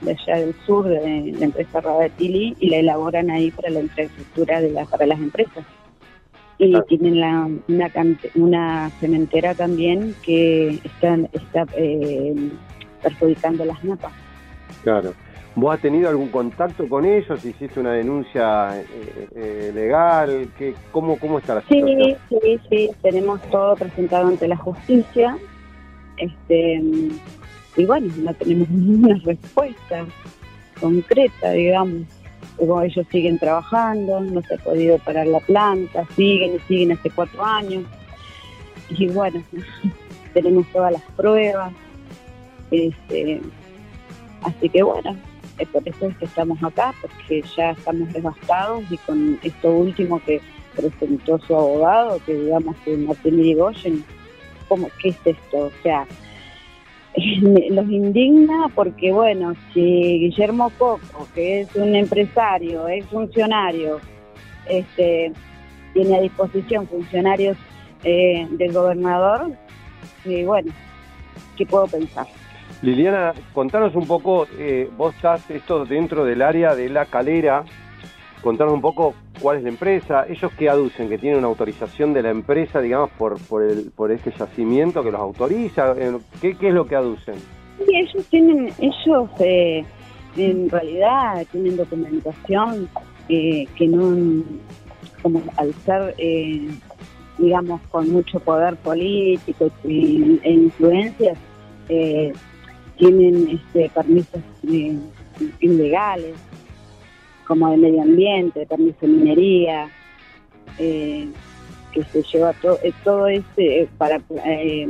de allá del sur, de la empresa Radatili, y la elaboran ahí para la infraestructura de la, para las empresas. Y tienen la, una, una cementera también que están, está eh, perjudicando las napas. Claro. ¿Vos has tenido algún contacto con ellos? ¿Hiciste una denuncia eh, eh, legal? ¿Qué, cómo, ¿Cómo está la situación? Sí, sí, sí, tenemos todo presentado ante la justicia. Este, y bueno, no tenemos ninguna respuesta concreta, digamos. Luego ellos siguen trabajando, no se ha podido parar la planta, siguen y siguen hace cuatro años. Y bueno, tenemos todas las pruebas. Este, así que bueno, es por eso es que estamos acá, porque ya estamos devastados y con esto último que presentó su abogado, que digamos que Martín Irigoyen, ¿cómo, ¿qué es esto? O sea, los indigna porque, bueno, si Guillermo Coco, que es un empresario, es funcionario, este, tiene a disposición funcionarios eh, del gobernador, y bueno, ¿qué puedo pensar? Liliana, contanos un poco, eh, vos estás esto dentro del área de la calera, contanos un poco cuál es la empresa, ellos qué aducen, que tienen una autorización de la empresa, digamos, por, por, el, por este yacimiento que los autoriza, ¿qué, qué es lo que aducen? Ellos tienen, ellos eh, en realidad tienen documentación eh, que no, como al ser, eh, digamos, con mucho poder político y, e influencias, eh, tienen este, permisos eh, ilegales, como de medio ambiente, permiso de minería, eh, que se lleva to- eh, todo este para, eh,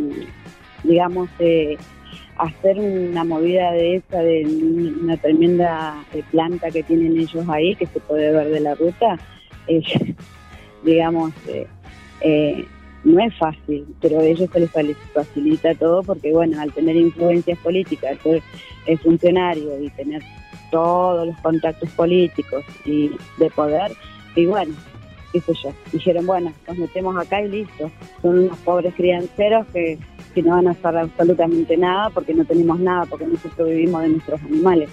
digamos, eh, hacer una movida de esa, de una tremenda eh, planta que tienen ellos ahí, que se puede ver de la ruta, eh, digamos, eh, eh, no es fácil, pero a ellos se les fa- facilita todo porque, bueno, al tener influencias políticas, ser eh, funcionario y tener todos los contactos políticos y de poder, y bueno, qué sé yo, dijeron, bueno, nos metemos acá y listo. Son unos pobres crianceros que, que no van a hacer absolutamente nada porque no tenemos nada, porque nosotros vivimos de nuestros animales.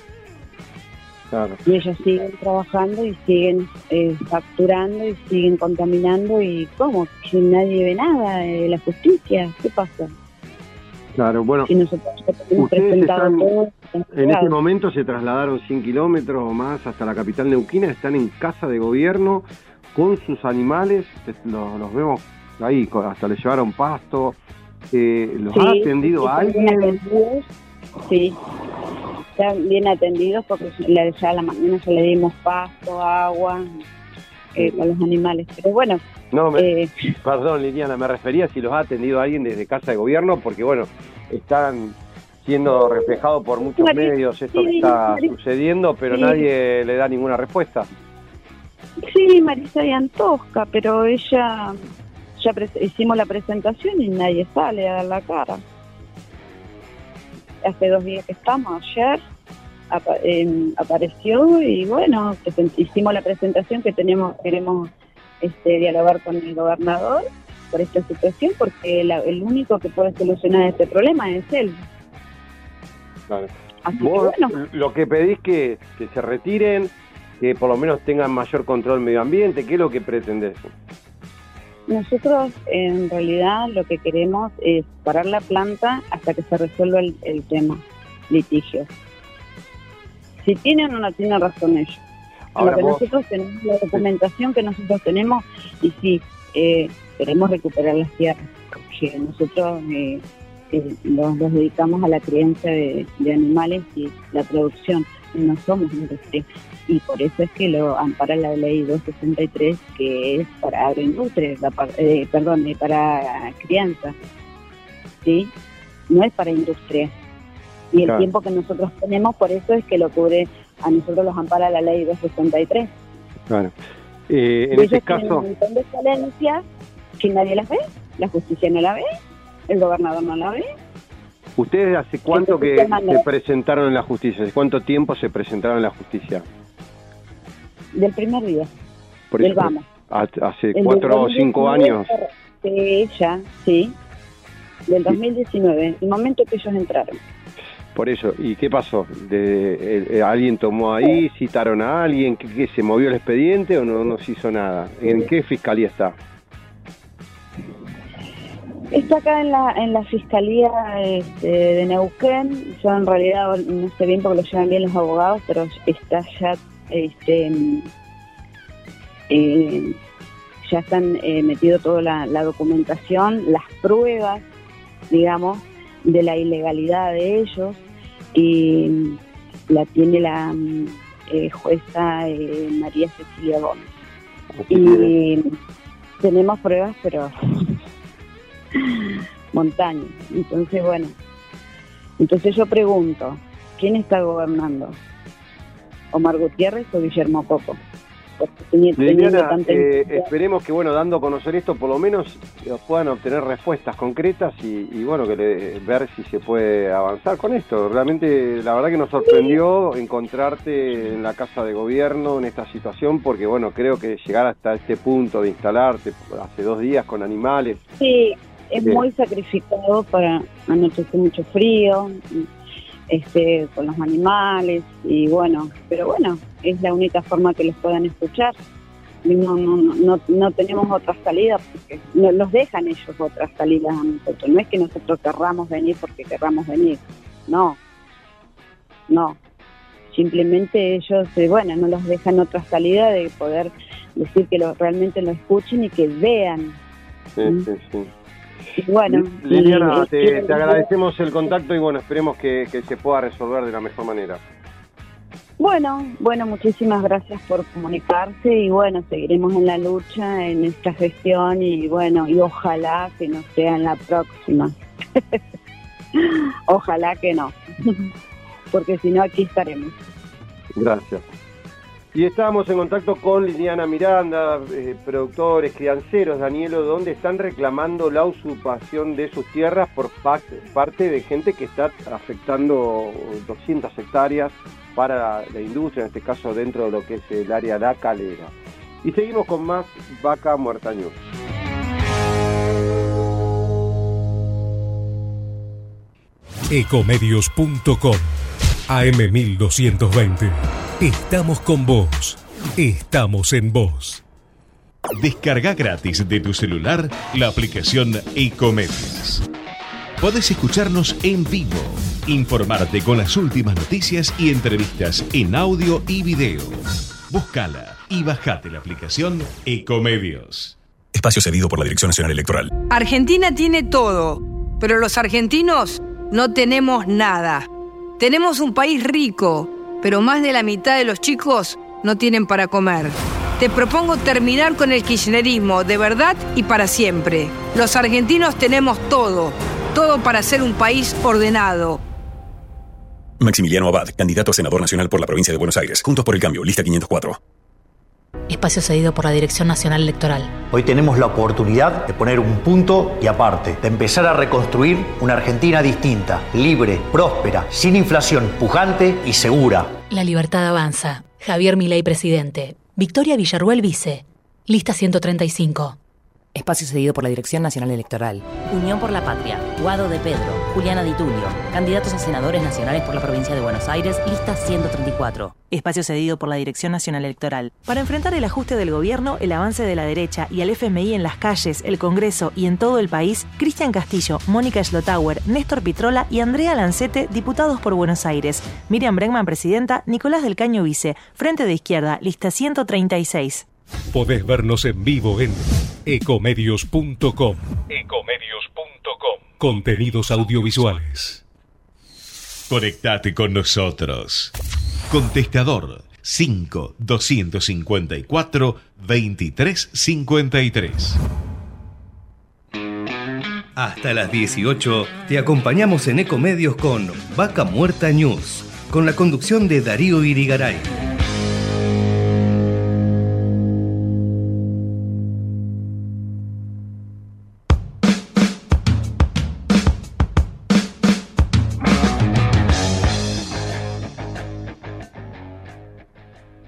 Claro. Y ellos siguen trabajando y siguen eh, facturando y siguen contaminando y ¿cómo? Que nadie ve nada de la justicia. ¿Qué pasa? Claro, bueno, Si nosotros ustedes están, todo, en este momento se trasladaron 100 kilómetros o más hasta la capital neuquina, están en casa de gobierno con sus animales, los, los vemos ahí, hasta les llevaron pasto, eh, ¿los Sí, ha atendido sí, están bien alguien? atendidos. Sí, están bien atendidos porque ya a la mañana ya le dimos pasto, agua eh, a los animales. Pero bueno, No, me- eh, perdón Liliana, me refería si los ha atendido alguien desde casa de gobierno, porque bueno, están siendo reflejados por muchos María, medios esto que está María. sucediendo, pero Sí. nadie le da ninguna respuesta. sí, Marisa y Antosca, pero ella, ya hicimos la presentación y nadie sale a dar la cara. Hace dos días que estamos, ayer apa- em, apareció y bueno, hicimos la presentación que tenemos queremos este, dialogar con el gobernador por esta situación porque la- el único que puede solucionar este problema es él. Así que bueno. lo que pedís que, que se retiren, que por lo menos tengan mayor control medio ambiente, ¿qué es lo que pretendés? Nosotros en realidad lo que queremos es parar la planta hasta que se resuelva el, el tema litigio. Si tienen o no tienen razón ellos. Ahora lo que vos- nosotros tenemos, la documentación que nosotros tenemos, y sí, eh, queremos recuperar las tierras, porque nosotros eh, eh, nos, nos dedicamos a la crianza de, de animales y la producción, no somos industria. Y por eso es que lo ampara la ley 263, que es para agroindustria, la eh, perdón, eh, para crianza. ¿Sí? No es para industria. Y el Claro. tiempo que nosotros tenemos, por eso es que lo cubre, a nosotros los ampara la ley 263. Claro. Eh, en ese caso, un montón de falencias que nadie las ve, la justicia no la ve, el gobernador no la ve. ¿ustedes hace cuánto que Entonces, ¿qué se presentaron en la justicia? ¿Hace cuánto tiempo se presentaron en la justicia? Del primer día. Por Del eso, vamos. ha- Hace El cuatro o cinco 2019, años. Sí, ya, sí. Del 2019, el momento que ellos entraron. Por eso, ¿y qué pasó? De, eh, eh, ¿Alguien tomó ahí? ¿Citaron a alguien? ¿Qué, se movió el expediente o no, no se hizo nada? ¿En qué fiscalía está? Está acá en la, en la Fiscalía este, de Neuquén. Yo en realidad no sé bien porque lo llevan bien los abogados, pero está ya, este, eh, ya están eh, metido toda la documentación, las pruebas, digamos, de la ilegalidad de ellos y la tiene la eh, jueza eh, María Cecilia Gómez. Y tenemos pruebas, pero montaña. Entonces, bueno, entonces yo pregunto, ¿quién está gobernando? ¿Omar Gutiérrez o Guillermo Coco? Porque teni- teniendo Liliana, tanta eh, esperemos que, bueno, dando a conocer esto, por lo menos eh, puedan obtener respuestas concretas y, y, bueno, que le- ver si se puede avanzar con esto. Realmente, la verdad que nos sorprendió encontrarte en la Casa de Gobierno en esta situación, porque, bueno, creo que llegar hasta este punto de instalarte hace dos días con animales, Sí, es muy sacrificado para anochecer mucho frío, este, con los animales y bueno, pero bueno, es la única forma que los puedan escuchar. No, no, no, no, tenemos otra salida porque no los dejan ellos otras salidas a nosotros. No es que nosotros querramos venir porque querramos venir, no, no. Simplemente ellos, eh, bueno, no los dejan otra salida de poder decir que lo, realmente lo escuchen y que vean. Sí, sí, sí. Bueno, Liliana, y- te, y- te agradecemos el contacto y bueno, esperemos que, que se pueda resolver de la mejor manera. Bueno, bueno, muchísimas gracias por comunicarse y bueno, seguiremos en la lucha en esta gestión y bueno, y ojalá que no sea en la próxima. ojalá que no, porque si no aquí estaremos. Gracias. Y estábamos en contacto con Liliana Miranda, eh, productores, crianceros, Danielo, donde están reclamando la usurpación de sus tierras por pa- parte de gente que está afectando 200 hectáreas para la industria, en este caso dentro de lo que es el área La Calera. Y seguimos con más Vaca Muerta. Ecomedios.com AM1220. Estamos con vos. Estamos en vos. Descarga gratis de tu celular la aplicación Ecomedios. Podés escucharnos en vivo, informarte con las últimas noticias y entrevistas en audio y video. Búscala y bajate la aplicación Ecomedios. Espacio cedido por la Dirección Nacional Electoral. Argentina tiene todo, pero los argentinos no tenemos nada. Tenemos un país rico, pero más de la mitad de los chicos no tienen para comer. Te propongo terminar con el kirchnerismo de verdad y para siempre. Los argentinos tenemos todo, todo para ser un país ordenado. Maximiliano Abad, candidato a senador nacional por la provincia de Buenos Aires. Juntos por el cambio, lista 504. Espacio cedido por la Dirección Nacional Electoral. Hoy tenemos la oportunidad de poner un punto y aparte, de empezar a reconstruir una Argentina distinta, libre, próspera, sin inflación, pujante y segura. La libertad avanza. Javier Milei, presidente. Victoria Villarruel, vice. Lista 135. Espacio cedido por la Dirección Nacional Electoral. Unión por la Patria. Guado de Pedro. Juliana Di Tulio. Candidatos a senadores nacionales por la provincia de Buenos Aires. Lista 134. Espacio cedido por la Dirección Nacional Electoral. Para enfrentar el ajuste del gobierno, el avance de la derecha y al FMI en las calles, el Congreso y en todo el país, Cristian Castillo, Mónica Schlotauer, Néstor Pitrola y Andrea Lancete, diputados por Buenos Aires. Miriam Bregman, presidenta. Nicolás del Caño, vice. Frente de Izquierda, lista 136. Podés vernos en vivo en ecomedios.com. Ecomedios.com. Contenidos audiovisuales. Conectate con nosotros. Contestador 5 254 2353. Hasta las 18 te acompañamos en Ecomedios con Vaca Muerta News, con la conducción de Darío Irigaray.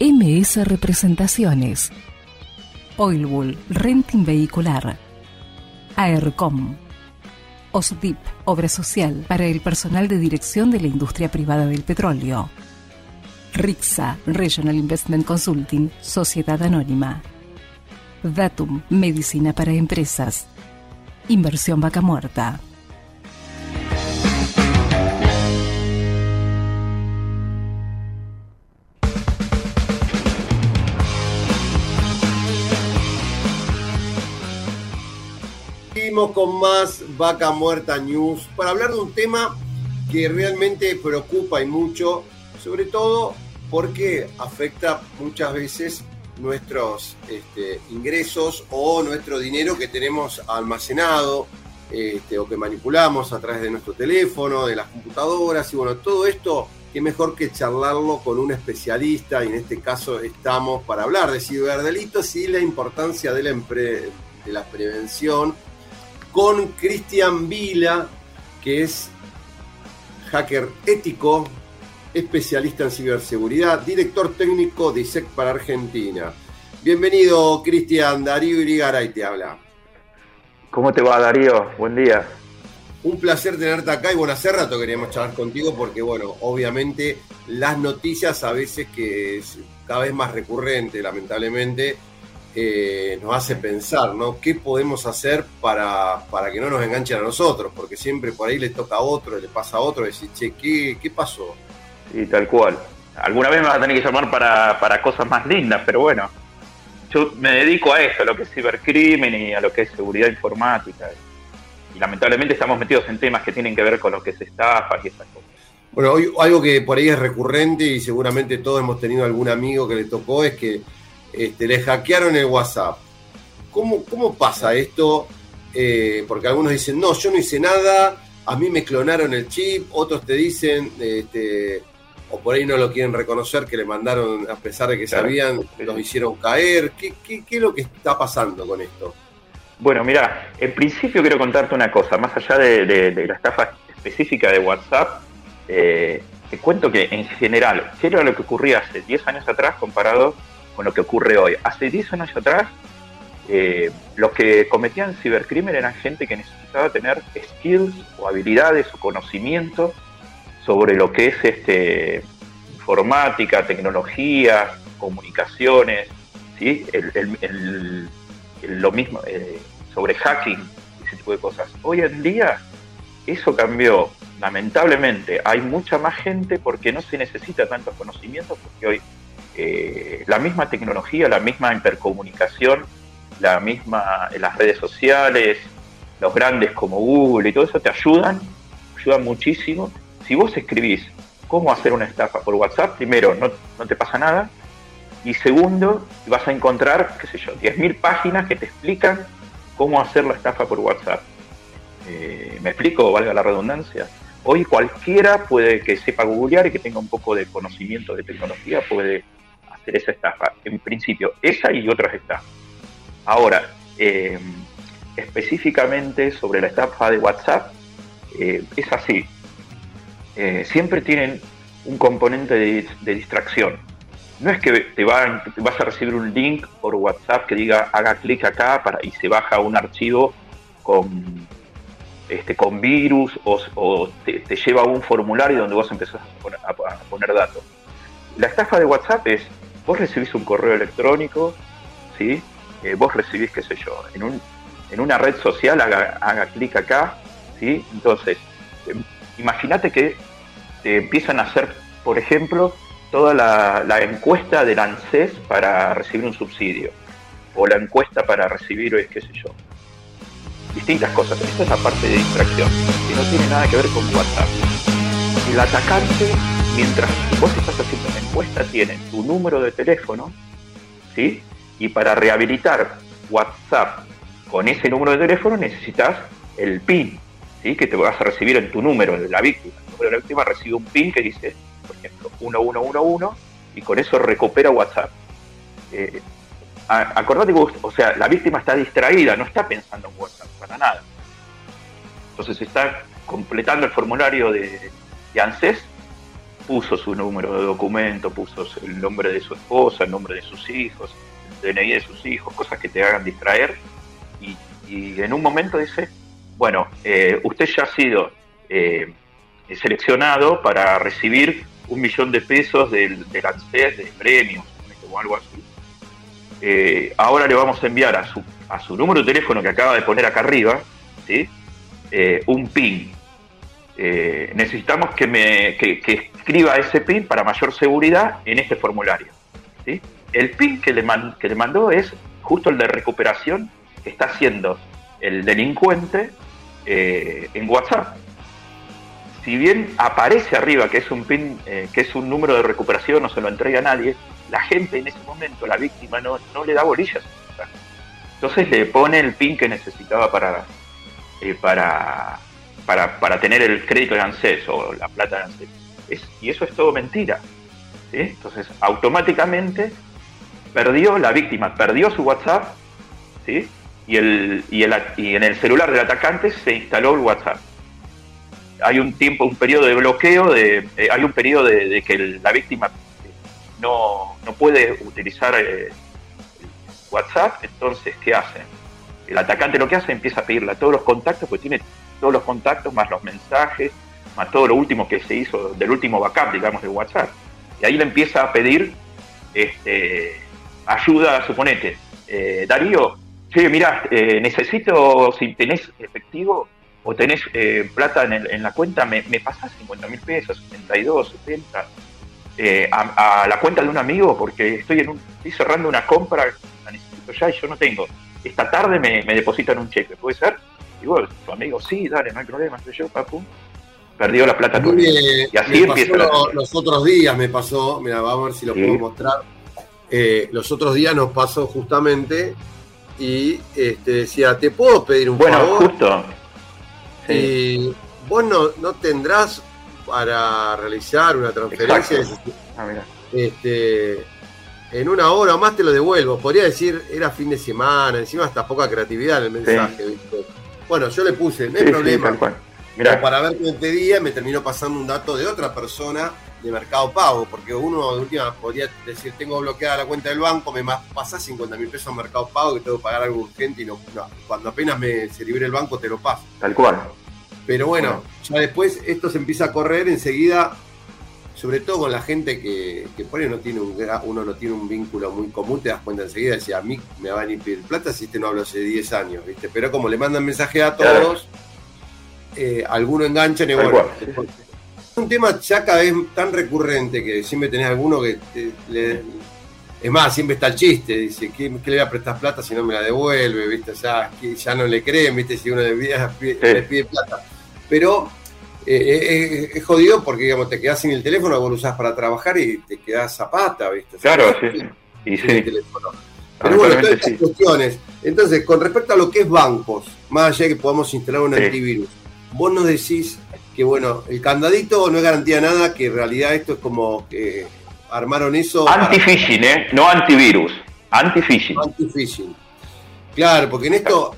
MS Representaciones. Oilbull Renting Vehicular. AERCOM. OSDIP, Obra Social para el personal de dirección de la industria privada del petróleo. RIXA, Regional Investment Consulting, Sociedad Anónima. Datum, Medicina para Empresas. Inversión Vaca Muerta. Con más Vaca Muerta News para hablar de un tema que realmente preocupa y mucho, sobre todo porque afecta muchas veces nuestros este, ingresos o nuestro dinero que tenemos almacenado este, o que manipulamos a través de nuestro teléfono, de las computadoras y bueno, todo esto, qué mejor que charlarlo con un especialista y en este caso estamos para hablar de ciberdelitos y la importancia de la, de la prevención con Cristian Vila, que es hacker ético, especialista en ciberseguridad, director técnico de ISEC para Argentina. Bienvenido, Cristian. Darío Irigaray te habla. ¿Cómo te va, Darío? Buen día. Un placer tenerte acá y bueno, hace rato queríamos charlar contigo porque, bueno, obviamente las noticias a veces que es cada vez más recurrente, lamentablemente, eh, nos hace pensar, ¿no? ¿Qué podemos hacer para, para que no nos enganchen a nosotros? Porque siempre por ahí le toca a otro, le pasa a otro, decir, che, ¿qué, qué pasó? Y tal cual. Alguna vez me vas a tener que llamar para, para cosas más lindas, pero bueno, yo me dedico a eso, a lo que es cibercrimen y a lo que es seguridad informática. Y lamentablemente estamos metidos en temas que tienen que ver con lo que es estafas y esas cosas. Bueno, algo que por ahí es recurrente y seguramente todos hemos tenido algún amigo que le tocó es que este, le hackearon el WhatsApp. ¿Cómo, cómo pasa esto? Eh, porque algunos dicen, no, yo no hice nada, a mí me clonaron el chip, otros te dicen, este, o por ahí no lo quieren reconocer, que le mandaron, a pesar de que sabían, los hicieron caer. ¿Qué, qué, qué es lo que está pasando con esto? Bueno, mira, en principio quiero contarte una cosa, más allá de, la estafa específica de WhatsApp, eh, te cuento que en general, ¿qué era lo que ocurría hace 10 años atrás comparado con lo que ocurre hoy? Hace 10 años atrás, eh, los que cometían cibercrimen eran gente que necesitaba tener skills o habilidades o conocimiento sobre lo que es este, informática, tecnología, comunicaciones, ¿sí? lo mismo eh, sobre hacking, ese tipo de cosas. Hoy en día eso cambió, lamentablemente. Hay mucha más gente porque no se necesita tantos conocimientos, porque hoy eh, la misma tecnología, la misma intercomunicación, la misma, las redes sociales, los grandes como Google y todo eso te ayudan, ayudan muchísimo si vos escribís cómo hacer una estafa por WhatsApp, primero, no, te pasa nada. Y segundo, vas a encontrar, qué sé yo, 10.000 páginas que te explican cómo hacer la estafa por WhatsApp. Eh, ¿Me explico? Valga la redundancia. Hoy cualquiera puede que sepa googlear y que tenga un poco de conocimiento de tecnología puede hacer esa estafa. En principio, esa y otras estafas. Ahora, eh, específicamente sobre la estafa de WhatsApp, eh, es así. Eh, siempre tienen un componente de, distracción. No es que te, vas a recibir un link por WhatsApp que diga haga clic acá para, y se baja un archivo con, este, con virus o, te, lleva a un formulario donde vos empezás a poner, datos. La estafa de WhatsApp es, vos recibís un correo electrónico, ¿sí? Eh, vos recibís, qué sé yo, en, un, en una red social haga, haga clic acá, ¿sí? Entonces, em, imagínate que te empiezan a hacer, por ejemplo, toda la, encuesta del ANSES para recibir un subsidio, o la encuesta para recibir, qué sé yo, distintas cosas. Esta es la parte de distracción, que no tiene nada que ver con WhatsApp. El atacante, mientras vos estás haciendo una encuesta, tiene tu número de teléfono, ¿sí? Y para rehabilitar WhatsApp con ese número de teléfono necesitas el PIN, ¿sí? que te vas a recibir en tu número de la víctima. El número de la víctima recibe un PIN que dice, por ejemplo, 1111 y con eso recupera WhatsApp. Eh, acordate que, o sea, la víctima está distraída, no está pensando en WhatsApp, para nada. Entonces está completando el formulario de, de ANSES, puso su número de documento, puso el nombre de su esposa, el nombre de sus hijos, el DNI de sus hijos, cosas que te hagan distraer. Y, y en un momento dice, bueno, eh, usted ya ha sido eh, seleccionado para recibir un millón de pesos del, del ANSES de premios o algo así. Eh, ahora le vamos a enviar a su, a su número de teléfono que acaba de poner acá arriba, ¿sí? un PIN. Necesitamos que, me, que, escriba ese PIN para mayor seguridad en este formulario. El PIN que le, man, mandó es justo el de recuperación que está haciendo el delincuente eh, en WhatsApp. Si bien aparece arriba que es un PIN, eh, que es un número de recuperación, no se lo entrega a nadie, la gente en ese momento, la víctima, no, le da bolillas. Entonces le pone el PIN que necesitaba para, eh, para, para, para, tener el crédito de ANSES o la plata de ANSES. Es, y eso es todo mentira. Entonces, automáticamente perdió la víctima, perdió su WhatsApp, ¿sí? y, el, y, el, y en el celular del atacante se instaló el WhatsApp. Hay un tiempo, un periodo de bloqueo, de, eh, hay un periodo de, que la víctima no, no puede utilizar eh, WhatsApp, entonces, ¿qué hace? El atacante lo que hace empieza a pedirle a todos los contactos, pues tiene todos los contactos, más los mensajes, más todo lo último que se hizo, del último backup, digamos, de WhatsApp. Y ahí le empieza a pedir este, ayuda, suponete, eh, Darío, Sí, mira, eh, necesito, si tenés efectivo o tenés eh, plata en, el, en, la cuenta, me, me pasás 50 mil pesos, 72, 70, eh, a, a, la cuenta de un amigo porque estoy, en un, estoy cerrando una compra, la necesito ya y yo no tengo. Esta tarde me, me depositan un cheque, ¿puede ser? Y bueno, tu amigo, sí, dale, no hay problema, soy yo, papu. Perdió la plata tuya. y así empieza la... Los otros días me pasó, mira, vamos a ver si lo sí. puedo mostrar. Eh, los otros días nos pasó justamente y este, decía, ¿te puedo pedir un bueno, favor? justo. Sí. Y vos no, no, tendrás para realizar una transferencia ah, este, en una hora o más te lo devuelvo. Podría decir, era fin de semana, encima hasta poca creatividad en el mensaje. Sí. Bueno, yo le puse, no hay problema. para ver qué pedía, me terminó pasando un dato de otra persona de Mercado Pago, porque uno de última podría decir, tengo bloqueada la cuenta del banco, me pasás 50 mil pesos a Mercado Pago que tengo que pagar algo urgente y no, no, cuando apenas me se libre el banco te lo paso. Tal cual. Pero bueno, ya después esto se empieza a correr enseguida, sobre todo con la gente que, que por ahí no tiene un, uno no tiene un vínculo muy común, te das cuenta enseguida, decía, a mí me van a ir pedir plata si este no hablo hace 10 años, ¿viste? Pero como le mandan mensaje a todos, eh, alguno enganchan y bueno, cual un tema ya cada vez tan recurrente que siempre tenés alguno que te, le, es más, siempre está el chiste, dice, ¿qué, ¿qué, le voy a prestar plata si no me la devuelve? ¿Viste? Ya, ya no le creen, ¿viste? Si uno le pide, le pide plata. Pero eh, es, es, jodido porque digamos, te quedás sin el teléfono, vos lo usás para trabajar y te quedás zapata, ¿viste? Claro, sí. Y sí. El teléfono. Pero bueno, todas estas sí. cuestiones. Entonces, con respecto a lo que es bancos, más allá de que podamos instalar un sí. antivirus, vos nos decís que bueno, el candadito no es garantía de nada, que en realidad esto es como que armaron eso. Anti-phishing, para... ¿eh? No antivirus, anti-phishing. Anti-phishing. Claro, porque en esto,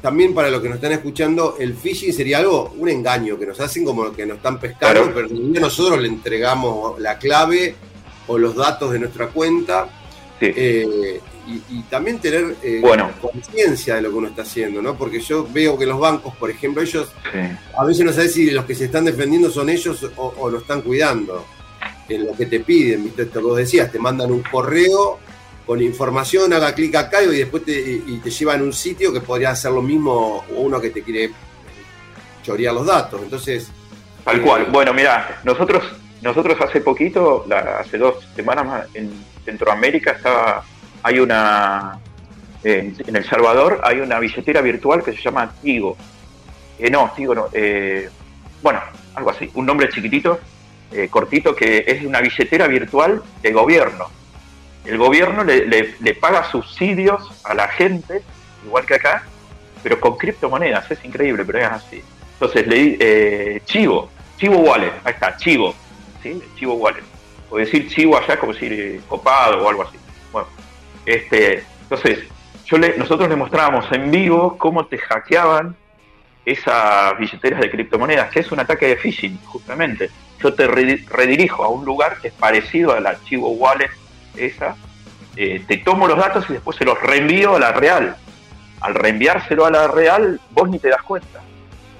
también para los que nos están escuchando, el phishing sería algo, un engaño, que nos hacen como que nos están pescando, claro. pero nosotros le entregamos la clave o los datos de nuestra cuenta. Sí. Eh, y, y, también tener eh, bueno. conciencia de lo que uno está haciendo, ¿no? Porque yo veo que los bancos, por ejemplo, ellos sí. a veces no sabes si los que se están defendiendo son ellos o, o, lo están cuidando en lo que te piden, ¿viste? Esto que vos decías, te mandan un correo con información, haga clic acá y después te, y te llevan a un sitio que podría hacer lo mismo uno que te quiere chorear los datos. Entonces. Tal eh, cual. Bueno, mira, nosotros, nosotros hace poquito, la, hace dos semanas en Centroamérica estaba hay una, eh, en El Salvador hay una billetera virtual que se llama Tigo. Eh, no, Tigo no, eh, bueno, algo así, un nombre chiquitito, eh, cortito, que es una billetera virtual de gobierno. El gobierno le, le, paga subsidios a la gente, igual que acá, pero con criptomonedas, es increíble, pero es así. Entonces, le eh, Chivo, Chivo Wallet, ahí está, Chivo. Chivo Wallet. O decir Chivo allá como decir copado o algo así. Bueno, este, entonces, yo le, nosotros le mostrábamos en vivo cómo te hackeaban esas billeteras de criptomonedas, que es un ataque de phishing, justamente. Yo te redirijo a un lugar que es parecido al archivo wallet esa, eh, te tomo los datos y después se los reenvío a la real. Al reenviárselo a la real, vos ni te das cuenta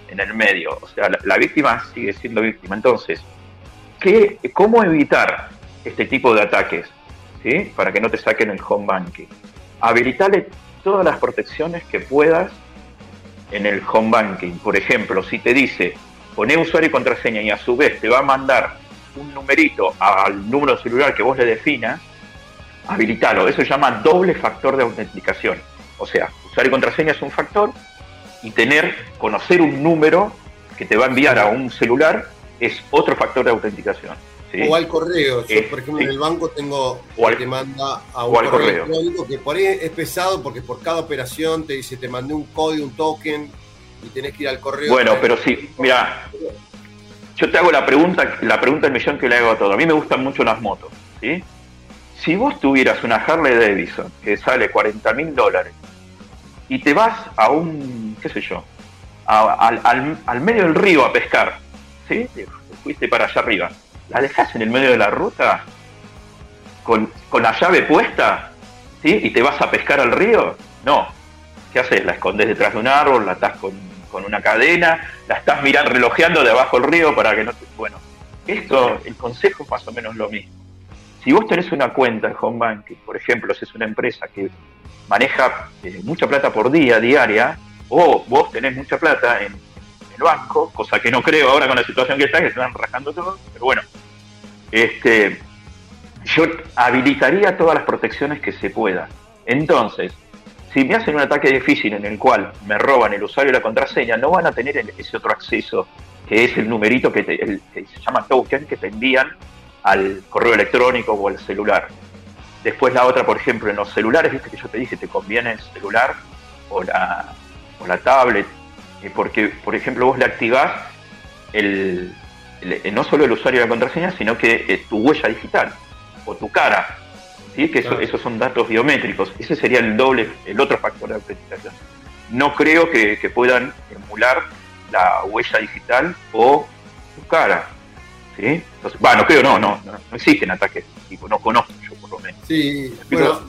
en el medio. O sea, la, víctima sigue siendo víctima. Entonces, ¿qué, ¿cómo evitar este tipo de ataques? ¿sí? Para que no te saquen el home banking. Habilitale todas las protecciones que puedas en el home banking. Por ejemplo, si te dice poné usuario y contraseña y a su vez te va a mandar un numerito al número celular que vos le definas, habilitalo. Eso se llama doble factor de autenticación. O sea, usuario y contraseña es un factor y tener, conocer un número que te va a enviar a un celular es otro factor de autenticación. O al correo. Yo, por ejemplo, en el banco tengo que te manda a un correo, electrónico que por ahí es pesado porque por cada operación te dice te mandé un código, un token y tenés que ir al correo. Bueno, pero sí, mira, yo te hago la pregunta, la pregunta del millón que le hago a todo. A mí me gustan mucho las motos, ¿sí? Si vos tuvieras una Harley Davidson que sale 40 mil dólares y te vas a un, qué sé yo, al, medio del río a pescar, ¿sí? Fuiste para allá arriba la dejas en el medio de la ruta con, la llave puesta, ¿sí? Y te vas a pescar al río. No. ¿Qué haces? La escondes detrás de un árbol, la estás con, una cadena, la estás mirando, relojeando de abajo del río para que no te. Bueno, esto, el consejo es más o menos lo mismo. Si vos tenés una cuenta en Home Banking, por ejemplo, si es una empresa que maneja eh, mucha plata por día, diaria, o vos tenés mucha plata en banco, cosa que no creo ahora con la situación que está, que están rajando todo, pero bueno, este, yo habilitaría todas las protecciones que se pueda. Entonces, si me hacen un ataque difícil en el cual me roban el usuario y la contraseña, no van a tener ese otro acceso, que es el numerito que, se llama token, que te envían al correo electrónico o al celular. Después la otra, por ejemplo, en los celulares, viste que yo te dije, te conviene el celular o la, o la tablet eh, porque, por ejemplo, vos le activás el, eh, no solo el usuario de la contraseña, sino que eh, tu huella digital o tu cara. ¿sí? Que esos son datos biométricos. Ese sería el doble, el otro factor de autenticación. No creo que, puedan emular la huella digital o tu cara. ¿Sí? Entonces, no creo, no, no, no, existen ataques tipo, no conozco yo por lo menos. Sí, bueno,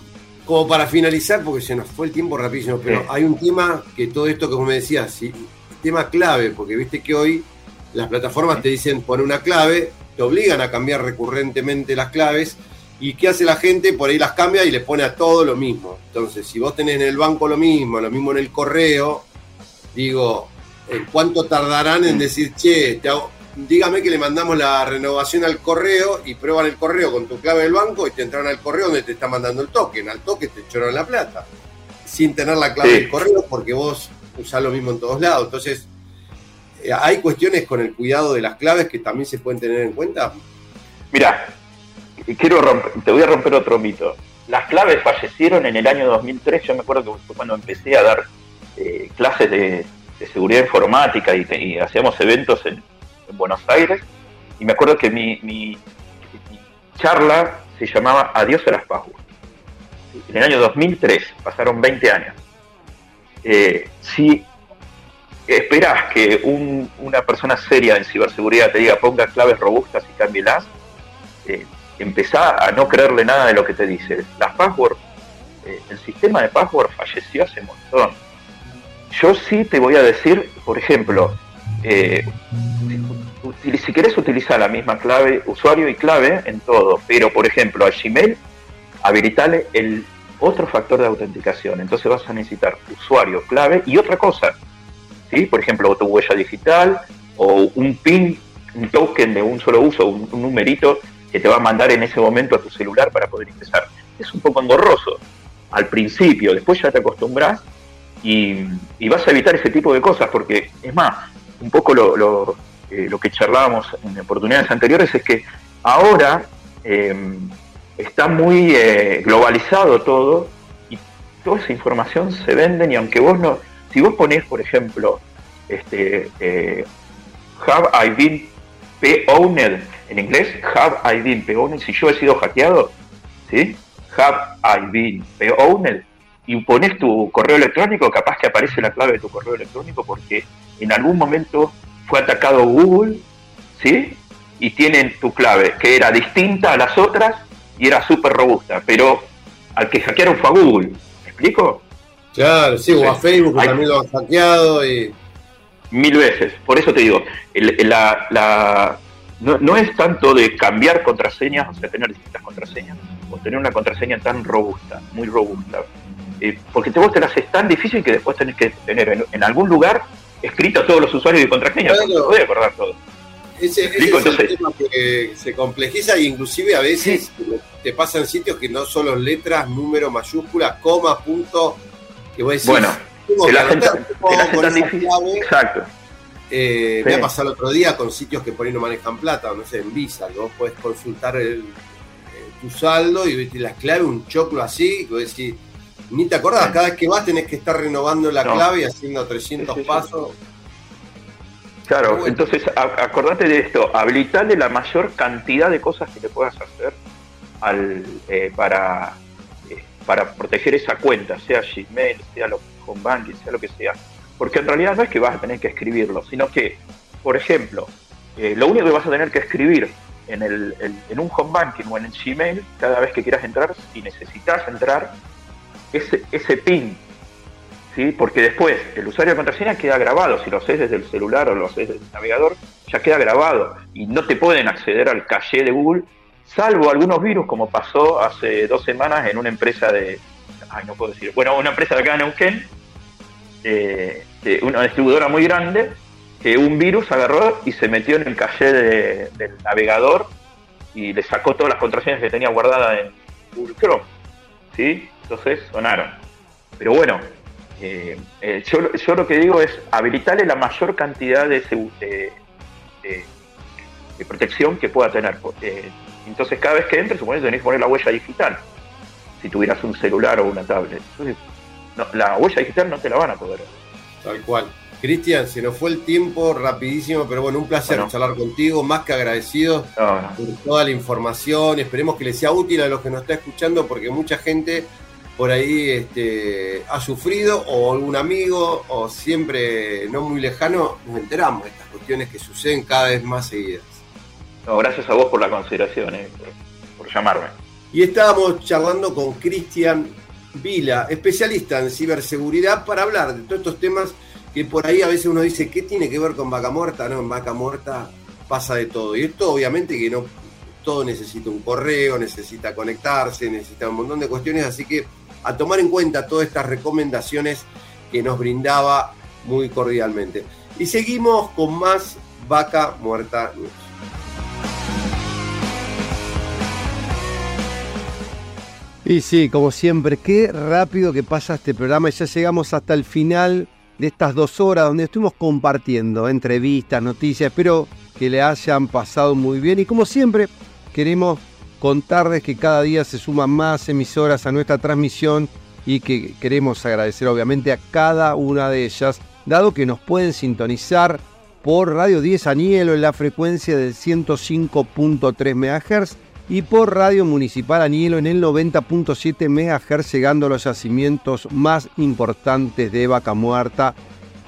como para finalizar, porque se nos fue el tiempo rapidísimo, pero hay un tema que todo esto que vos me decías, sí, tema clave, porque viste que hoy las plataformas te dicen poner una clave, te obligan a cambiar recurrentemente las claves, y ¿qué hace la gente? Por ahí las cambia y le pone a todo lo mismo. Entonces, si vos tenés en el banco lo mismo, lo mismo en el correo, digo, ¿cuánto tardarán en decir, che, te hago, dígame que le mandamos la renovación al correo y prueban el correo con tu clave del banco y te entraron al correo donde te está mandando el token. Al toque te echaron la plata. Sin tener la clave del correo porque vos usás lo mismo en todos lados. Entonces, eh, ¿hay cuestiones con el cuidado de las claves que también se pueden tener en cuenta? Mira, quiero te voy a romper otro mito. Las claves fallecieron en el año 2003. Yo me acuerdo que fue cuando empecé a dar eh, clases de, seguridad informática y hacíamos eventos en, en Buenos Aires, y me acuerdo que mi, charla se llamaba Adiós a las passwords. En el año 2003, pasaron 20 años. Eh, si esperás que una persona seria en ciberseguridad te diga ponga claves robustas y cámbielas, eh, empezá a no creerle nada de lo que te dice. Las passwords, eh, el sistema de password falleció hace un montón. Yo sí te voy a decir, por ejemplo, eh, si querés utilizar la misma clave, usuario y clave en todo, pero por ejemplo a Gmail, habilitale el otro factor de autenticación. Entonces vas a necesitar usuario, clave y otra cosa. ¿sí? Por ejemplo, tu huella digital o un PIN, un token de un solo uso, un, numerito que te va a mandar en ese momento a tu celular para poder ingresar. Es un poco engorroso al principio, después ya te acostumbras y, y vas a evitar ese tipo de cosas, porque es más, un poco lo, eh, lo, que charlábamos en oportunidades anteriores es que ahora eh, está muy eh, globalizado todo y toda esa información se vende y aunque vos no, si vos ponés, por ejemplo, este, have I been P-owned en inglés, have I been P-owned, si yo he sido hackeado, ¿sí? Have I been P-owned y pones tu correo electrónico, capaz que aparece la clave de tu correo electrónico porque en algún momento fue atacado Google, ¿sí? Y tienen tu clave, que era distinta a las otras y era súper robusta, pero al que hackearon fue a Google. ¿Me explico? Claro, sí, o a Facebook también lo han hackeado y... Mil veces, por eso te digo, la, no, es tanto de cambiar contraseñas, o sea, tener distintas contraseñas, o tener una contraseña tan robusta, muy robusta. Eh, porque te, vos te la haces tan difícil que después tenés que tener en, algún lugar escrito a todos los usuarios de contraseñas, claro. no acordar todo. Ese, es el tema que se complejiza e inclusive a veces te pasan sitios que no son las letras, número, mayúsculas, coma, punto, que vos decís, bueno, te la tan difícil. Exacto. Eh, Me ha pasado el otro día con sitios que por ahí no manejan plata, no sé, en Visa, que vos podés consultar el, tu saldo y la clave, un choclo así, que vos decís, ni te acordás, cada vez que vas tenés que estar renovando la clave y haciendo 300 pasos. Claro, entonces acordate de esto, habilitarle la mayor cantidad de cosas que te puedas hacer al, eh, para, eh, para proteger esa cuenta, sea Gmail, sea lo, home banking, sea lo que sea. Porque en realidad no es que vas a tener que escribirlo, sino que, por ejemplo, eh, lo único que vas a tener que escribir en, el, en un home banking o en el Gmail, cada vez que quieras entrar, si necesitas entrar, ese, ese PIN ¿sí? porque después el usuario de contraseña queda grabado, si lo haces desde el celular o lo haces desde el navegador, ya queda grabado y no te pueden acceder al caché de Google, salvo algunos virus como pasó hace dos semanas en una empresa de, ay no puedo decir, bueno, una empresa de acá en Neuquén, eh, una distribuidora muy grande, que un virus agarró y se metió en el caché del navegador y le sacó todas las contraseñas que tenía guardadas en Google Chrome. ¿sí? Entonces sonaron. Pero bueno, eh, eh, yo, lo que digo es habilitarle la mayor cantidad de, de, protección que pueda tener. entonces, cada vez que entre, suponés que tenés que poner la huella digital. Si tuvieras un celular o una tablet. la huella digital no te la van a poder. Tal cual. Cristian, se nos fue el tiempo rapidísimo, pero bueno, un placer charlar contigo, más que agradecido por toda la información. Esperemos que les sea útil a los que nos está escuchando, porque mucha gente por ahí este, ha sufrido o algún amigo o siempre no muy lejano, nos enteramos de estas cuestiones que suceden cada vez más seguidas. No, gracias a vos por la consideración, eh, por, llamarme. Y estábamos charlando con Cristian Vila, especialista en ciberseguridad, para hablar de todos estos temas que por ahí a veces uno dice, ¿qué tiene que ver con vaca muerta? No, en vaca muerta pasa de todo. Y esto obviamente que no todo necesita un correo, necesita conectarse, necesita un montón de cuestiones, así que a tomar en cuenta todas estas recomendaciones que nos brindaba muy cordialmente. Y seguimos con más Vaca Muerta News. Y sí, como siempre, qué rápido que pasa este programa y ya llegamos hasta el final de estas dos horas donde estuvimos compartiendo entrevistas, noticias, espero que le hayan pasado muy bien y como siempre queremos contarles que cada día se suman más emisoras a nuestra transmisión y que queremos agradecer obviamente a cada una de ellas, dado que nos pueden sintonizar por Radio 10 Anielo en la frecuencia del 105.3 MHz y por Radio Municipal Anielo en el 90.7 MHz, llegando a los yacimientos más importantes de Vaca Muerta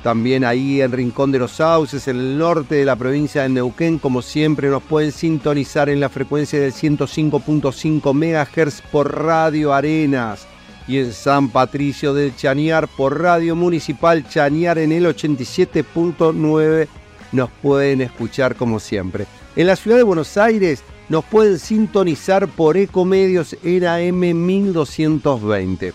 también ahí en Rincón de los Sauces, en el norte de la provincia de Neuquén, como siempre nos pueden sintonizar en la frecuencia del 105.5 MHz por Radio Arenas y en San Patricio del Chañar por Radio Municipal Chañar en el 87.9 nos pueden escuchar como siempre. En la ciudad de Buenos Aires nos pueden sintonizar por Ecomedios en AM 1220.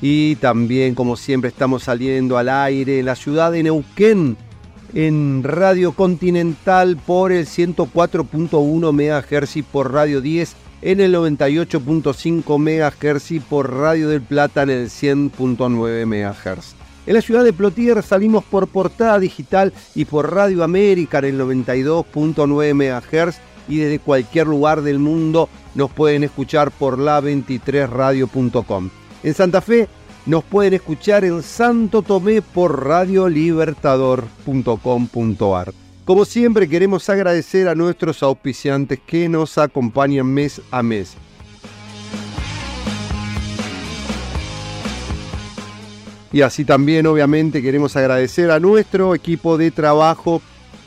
Y también, como siempre, estamos saliendo al aire en la ciudad de Neuquén, en Radio Continental por el 104.1 MHz por Radio 10 en el 98.5 MHz y por Radio del Plata en el 100.9 MHz. En la ciudad de Plotier salimos por Portada Digital y por Radio América en el 92.9 MHz y desde cualquier lugar del mundo nos pueden escuchar por la23radio.com. En Santa Fe nos pueden escuchar en Santo Tomé por radiolibertador.com.ar. Como siempre queremos agradecer a nuestros auspiciantes que nos acompañan mes a mes. Y así también, obviamente, queremos agradecer a nuestro equipo de trabajo,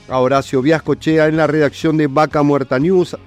a Horacio Viascochea en la redacción de Vaca Muerta News,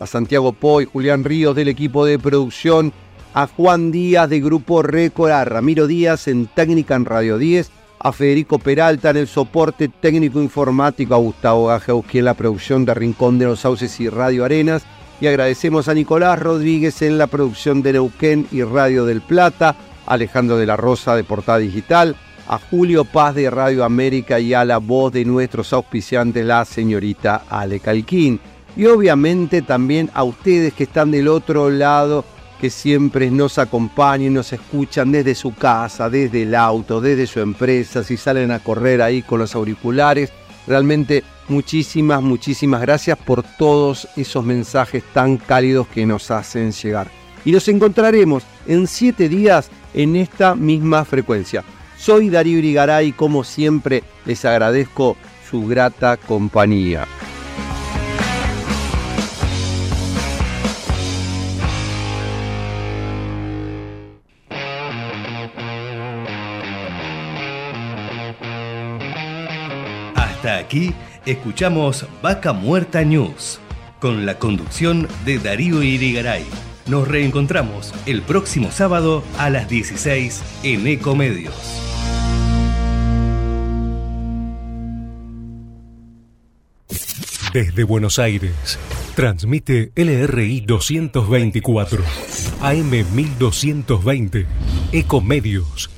a Santiago Poy, Julián Ríos del equipo de producción, a Juan Díaz de Grupo Récord, a Ramiro Díaz en Técnica en Radio 10, a Federico Peralta en el soporte técnico informático, a Gustavo Gajewski en la producción de Rincón de los Sauces y Radio Arenas, y agradecemos a Nicolás Rodríguez en la producción de Neuquén y Radio del Plata, Alejandro de la Rosa de Portada Digital, a Julio Paz de Radio América y a la voz de nuestros auspiciantes, la señorita Ale Calquín. Y obviamente también a ustedes que están del otro lado, que siempre nos acompañan, nos escuchan desde su casa, desde el auto, desde su empresa, si salen a correr ahí con los auriculares. Realmente muchísimas, muchísimas gracias por todos esos mensajes tan cálidos que nos hacen llegar. Y nos encontraremos en siete días en esta misma frecuencia. Soy Darío Irigaray como siempre les agradezco su grata compañía. Aquí escuchamos Vaca Muerta News con la conducción de Darío Irigaray. Nos reencontramos el próximo sábado a las 16 en Ecomedios. Desde Buenos Aires, transmite LRI 224, AM 1220, Ecomedios